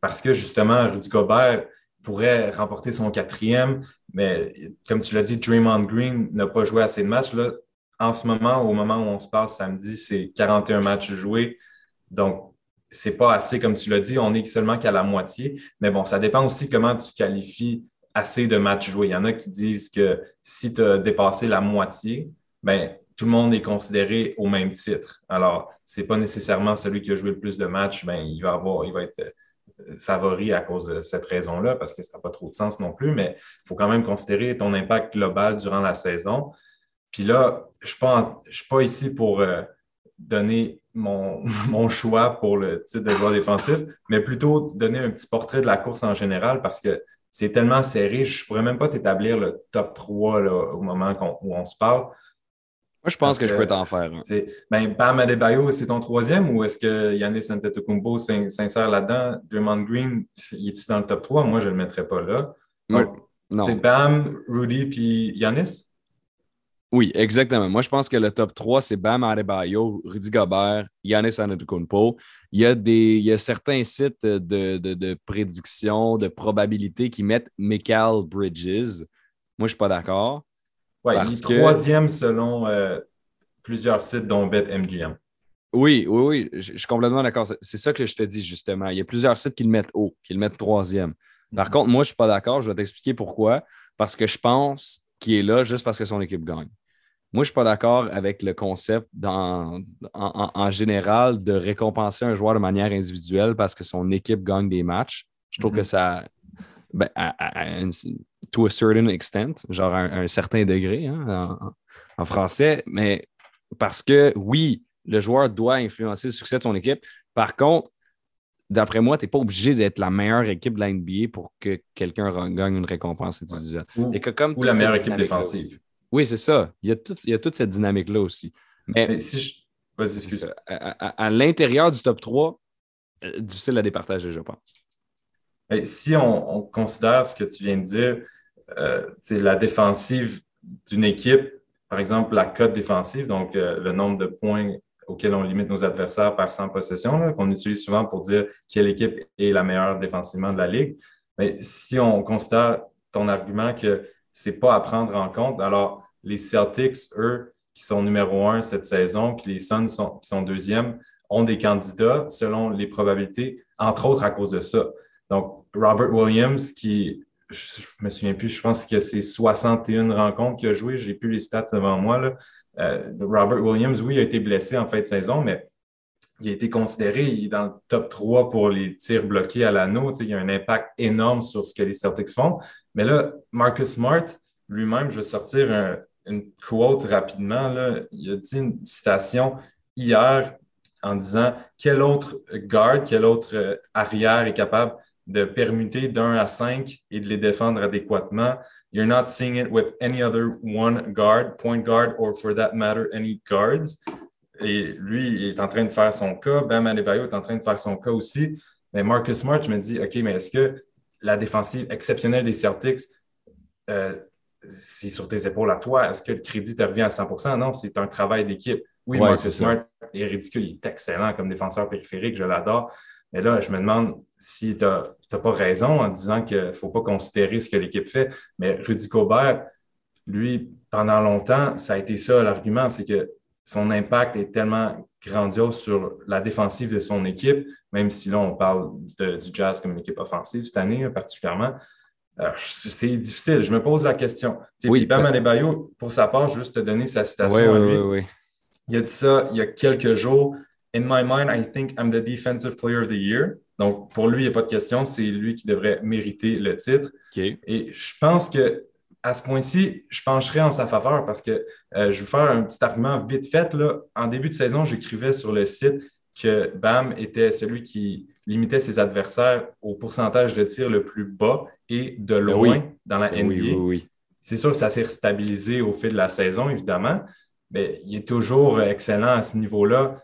Parce que justement, Rudy Gobert pourrait remporter son quatrième, mais comme tu l'as dit, Draymond Green n'a pas joué assez de matchs. Là. En ce moment, au moment où on se parle samedi, c'est 41 matchs joués. Donc, c'est pas assez, comme tu l'as dit, on n'est seulement qu'à la moitié. Mais bon, ça dépend aussi comment tu qualifies assez de matchs joués. Il y en a qui disent que si tu as dépassé la moitié, ben, tout le monde est considéré au même titre. Alors, ce n'est pas nécessairement celui qui a joué le plus de matchs, ben, il, va avoir, il va être euh, favori à cause de cette raison-là, parce que ça n'a pas trop de sens non plus, mais il faut quand même considérer ton impact global durant la saison. Puis là, je ne suis, pas ici pour euh, donner mon, choix pour le titre de joueur défensif, mais plutôt donner un petit portrait de la course en général parce que c'est tellement serré, je ne pourrais même pas t'établir le top 3 au moment où on se parle. Moi, je pense que, je peux t'en faire. Ben, Bam Adebayo, c'est ton troisième ou est-ce que Yannis Antetokounmpo s'insère là-dedans? Draymond Green, il est dans le top 3? Moi, je ne le mettrais pas là. non. C'est Bam, Rudy puis Yannis? Oui, exactement. Moi, je pense que le top 3, c'est Bam Adebayo, Rudy Gobert, Yannis Antetokounmpo. Il y a, des, il y a certains sites de, de, de prédiction, de probabilité qui mettent Michael Bridges. Moi, je ne suis pas d'accord. Oui, il est troisième selon euh, plusieurs sites, dont BetMGM. Oui, oui, oui, je, suis complètement d'accord. C'est ça que je te dis justement. Il y a plusieurs sites qui le mettent haut, qui le mettent troisième. Par mhm. contre, moi, je ne suis pas d'accord. Je vais t'expliquer pourquoi. Parce que je pense qu'il est là juste parce que son équipe gagne. Moi, je ne suis pas d'accord avec le concept en, général de récompenser un joueur de manière individuelle parce que son équipe gagne des matchs. Je trouve que mhm. ça, ben, à, to a certain extent, genre à un, certain degré hein, en, français, mais parce que oui, le joueur doit influencer le succès de son équipe. Par contre, d'après moi, tu n'es pas obligé d'être la meilleure équipe de la NBA pour que quelqu'un gagne une récompense individuelle. Ou, Et que comme la meilleure équipe défensive. Oui, c'est ça. Il y, a il y a toute cette dynamique-là aussi. Mais, si je... Vas-y, excuse. À, l'intérieur du top 3, euh, difficile à départager, je pense. si on, considère ce que tu viens de dire, euh, la défensive d'une équipe, par exemple la cote défensive, donc euh, le nombre de points auxquels on limite nos adversaires par 100 possessions, qu'on utilise souvent pour dire quelle équipe est la meilleure défensivement de la Ligue. Mais si on considère ton argument que ce n'est pas à prendre en compte, alors les Celtics, eux, qui sont numéro un cette saison, puis les Suns qui sont deuxième, ont des candidats selon les probabilités, entre autres à cause de ça. Donc, Robert Williams, qui je, ne me souviens plus, je pense que c'est 61 rencontres qu'il a joué. J'ai plus les stats devant moi. Euh, Robert Williams, oui, a été blessé en fin de saison, mais il a été considéré, il est dans le top 3 pour les tirs bloqués à l'anneau. Il y a un impact énorme sur ce que les Celtics font. Mais là, Marcus Smart, lui-même, je vais sortir une quote rapidement. Il a dit une citation hier en disant quel autre guard, quel autre euh, arrière est capable de permuter d'un à cinq et de les défendre adéquatement. You're not seeing it with any other one guard, point guard, or for that matter, any guards. Et lui, il est en train de faire son cas. Bam Adebayo est en train de faire son cas aussi. Mais Marcus Smart, je me dis, OK, mais est-ce que la défensive exceptionnelle des Celtics, euh, c'est sur tes épaules à toi? Est-ce que le crédit te revient à 100% Non, c'est un travail d'équipe. Oui, Marcus Smart est ridicule, il est excellent comme défenseur périphérique, je l'adore. Mais là, je me demande si tu n'as pas raison en disant qu'il ne faut pas considérer ce que l'équipe fait. Mais Rudy Cobert, lui, pendant longtemps, ça a été ça l'argument, c'est que son impact est tellement grandiose sur la défensive de son équipe, même si là, on parle du Jazz comme une équipe offensive cette année particulièrement. C'est difficile. Je me pose la question. Oui, Bam Adebayo, pour sa part, juste te donner sa citation à lui. Il a dit ça il y a quelques jours. In my mind, I think I'm the defensive player of the year. Donc, pour lui, il n'y a pas de question. C'est lui qui devrait mériter le titre. Et je pense que à ce point-ci, je pencherai en sa faveur parce que euh, je vais faire un petit argument vite fait. Là. En début de saison, j'écrivais sur le site que Bam était celui qui limitait ses adversaires au pourcentage de tir le plus bas et de ben loin dans la ben NBA. C'est sûr que ça s'est stabilisé au fil de la saison, évidemment, mais il est toujours excellent à ce niveau-là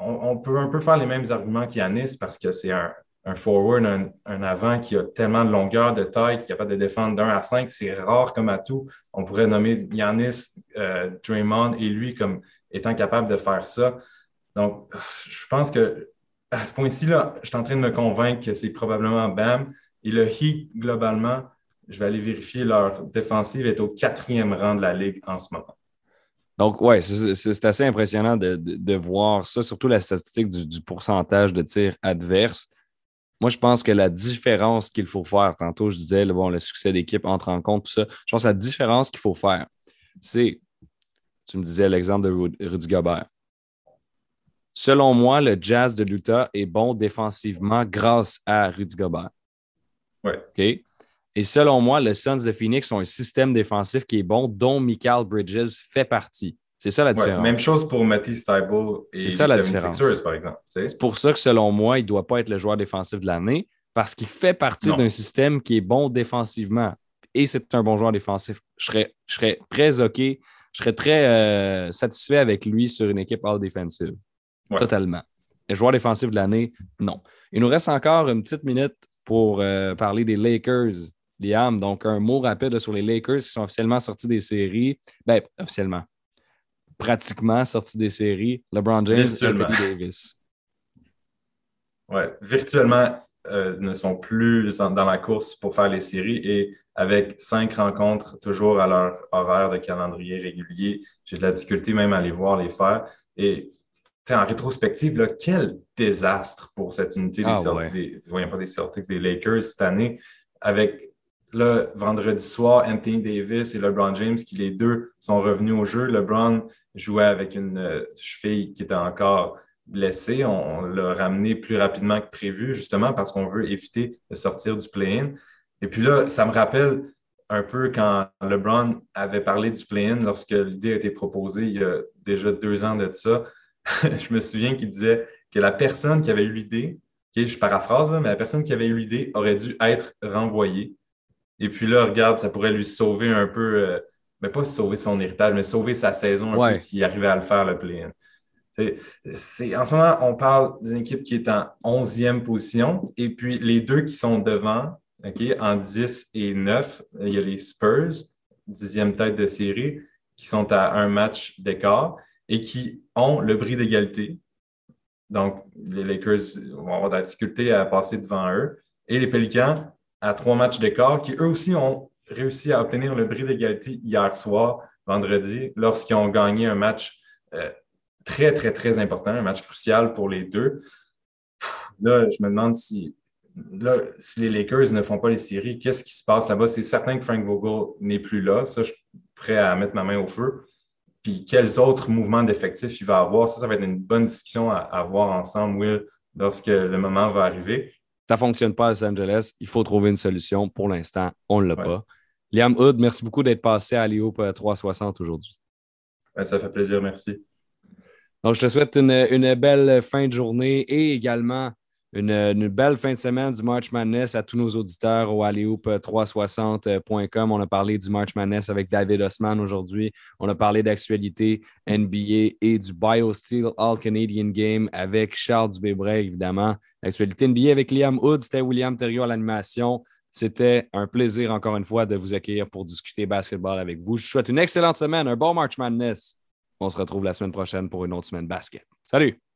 on, peut un peu faire les mêmes arguments qu'Yanis parce que c'est un, forward, un, avant qui a tellement de longueur de taille, qui est capable de défendre d'un à cinq. C'est rare comme à tout. On pourrait nommer Yanis, euh, Draymond et lui comme étant capable de faire ça. Donc, je pense que à ce point-ci, là, je suis en train de me convaincre que c'est probablement Bam. Et le Heat, globalement, je vais aller vérifier, leur défensive est au quatrième rang de la Ligue en ce moment. Donc, oui, c'est assez impressionnant de, voir ça, surtout la statistique du, pourcentage de tirs adverses. Moi, je pense que la différence qu'il faut faire, tantôt je disais, le, bon, le succès d'équipe entre en compte, tout ça, je pense que la différence qu'il faut faire, c'est, tu me disais l'exemple de Rudy Gobert. Selon moi, le Jazz de l'Utah est bon défensivement grâce à Rudy Gobert. Oui. OK? Et selon moi, les Suns de Phoenix ont un système défensif qui est bon, dont Michael Bridges fait partie. C'est ça la différence. même chose pour Matty Stiebel et les ça, la différence. par exemple. C'est pour ça que selon moi, il ne doit pas être le joueur défensif de l'année parce qu'il fait partie d'un système qui est bon défensivement. Et c'est un bon joueur défensif. Je serais, je serais très OK. Je serais très euh, satisfait avec lui sur une équipe all défensive. Totalement. Le joueur défensif de l'année, non. Il nous reste encore une petite minute pour euh, parler des Lakers. Liam, donc un mot rapide sur les Lakers qui sont officiellement sortis des séries. Ben, officiellement. Pratiquement sortis des séries. LeBron James et Anthony Davis. Oui, virtuellement euh, ne sont plus dans, la course pour faire les séries et avec cinq rencontres toujours à leur horaire de calendrier régulier, j'ai de la difficulté même à les voir les faire. Et en rétrospective, quel désastre pour cette unité des, ah, des, pas des Celtics, des Lakers cette année, avec le vendredi soir, Anthony Davis et LeBron James, qui les deux sont revenus au jeu. LeBron jouait avec une euh, cheville qui était encore blessée. On, l'a ramené plus rapidement que prévu, justement parce qu'on veut éviter de sortir du play-in. Et puis là, ça me rappelle un peu quand LeBron avait parlé du play-in lorsque l'idée a été proposée il y a déjà deux ans de ça. je me souviens qu'il disait que la personne qui avait eu l'idée, je paraphrase, mais la personne qui avait eu l'idée aurait dû être renvoyée et puis là, regarde, ça pourrait lui sauver un peu, euh, mais pas sauver son héritage, mais sauver sa saison un peu s'il arrivait à le faire, le play-in. en ce moment, on parle d'une équipe qui est en 11e position et puis les deux qui sont devant, en 10 et 9, il y a les Spurs, 10e tête de série, qui sont à un match d'écart et qui ont le bris d'égalité. Donc, les Lakers vont avoir de la difficulté à passer devant eux. Et les Pelicans à trois matchs d'écart, qui eux aussi ont réussi à obtenir le bris d'égalité hier soir, vendredi, lorsqu'ils ont gagné un match euh, très, très, très important, un match crucial pour les deux. là, je me demande si, si les Lakers ne font pas les séries, qu'est-ce qui se passe là-bas? C'est certain que Frank Vogel n'est plus là. Ça, je suis prêt à mettre ma main au feu. Puis quels autres mouvements d'effectifs il va avoir? Ça, ça va être une bonne discussion à avoir ensemble, Will, lorsque le moment va arriver. Ça ne fonctionne pas à Los Angeles. Il faut trouver une solution. Pour l'instant, on ne l'a pas. Liam Hood, merci beaucoup d'être passé à l'IOP 360 aujourd'hui. ça fait plaisir, merci. Donc, je te souhaite une, belle fin de journée et également une, belle fin de semaine du March Madness à tous nos auditeurs au alleyhoop360.com. On a parlé du March Madness avec David Osman aujourd'hui. On a parlé d'actualité NBA et du BioSteel All Canadian Game avec Charles Dubébray, évidemment. L'actualité NBA avec Liam Hood, c'était William Thériault à l'animation. C'était un plaisir, encore une fois, de vous accueillir pour discuter basketball avec vous. Je vous souhaite une excellente semaine, un bon March Madness. On se retrouve la semaine prochaine pour une autre semaine basket. Salut!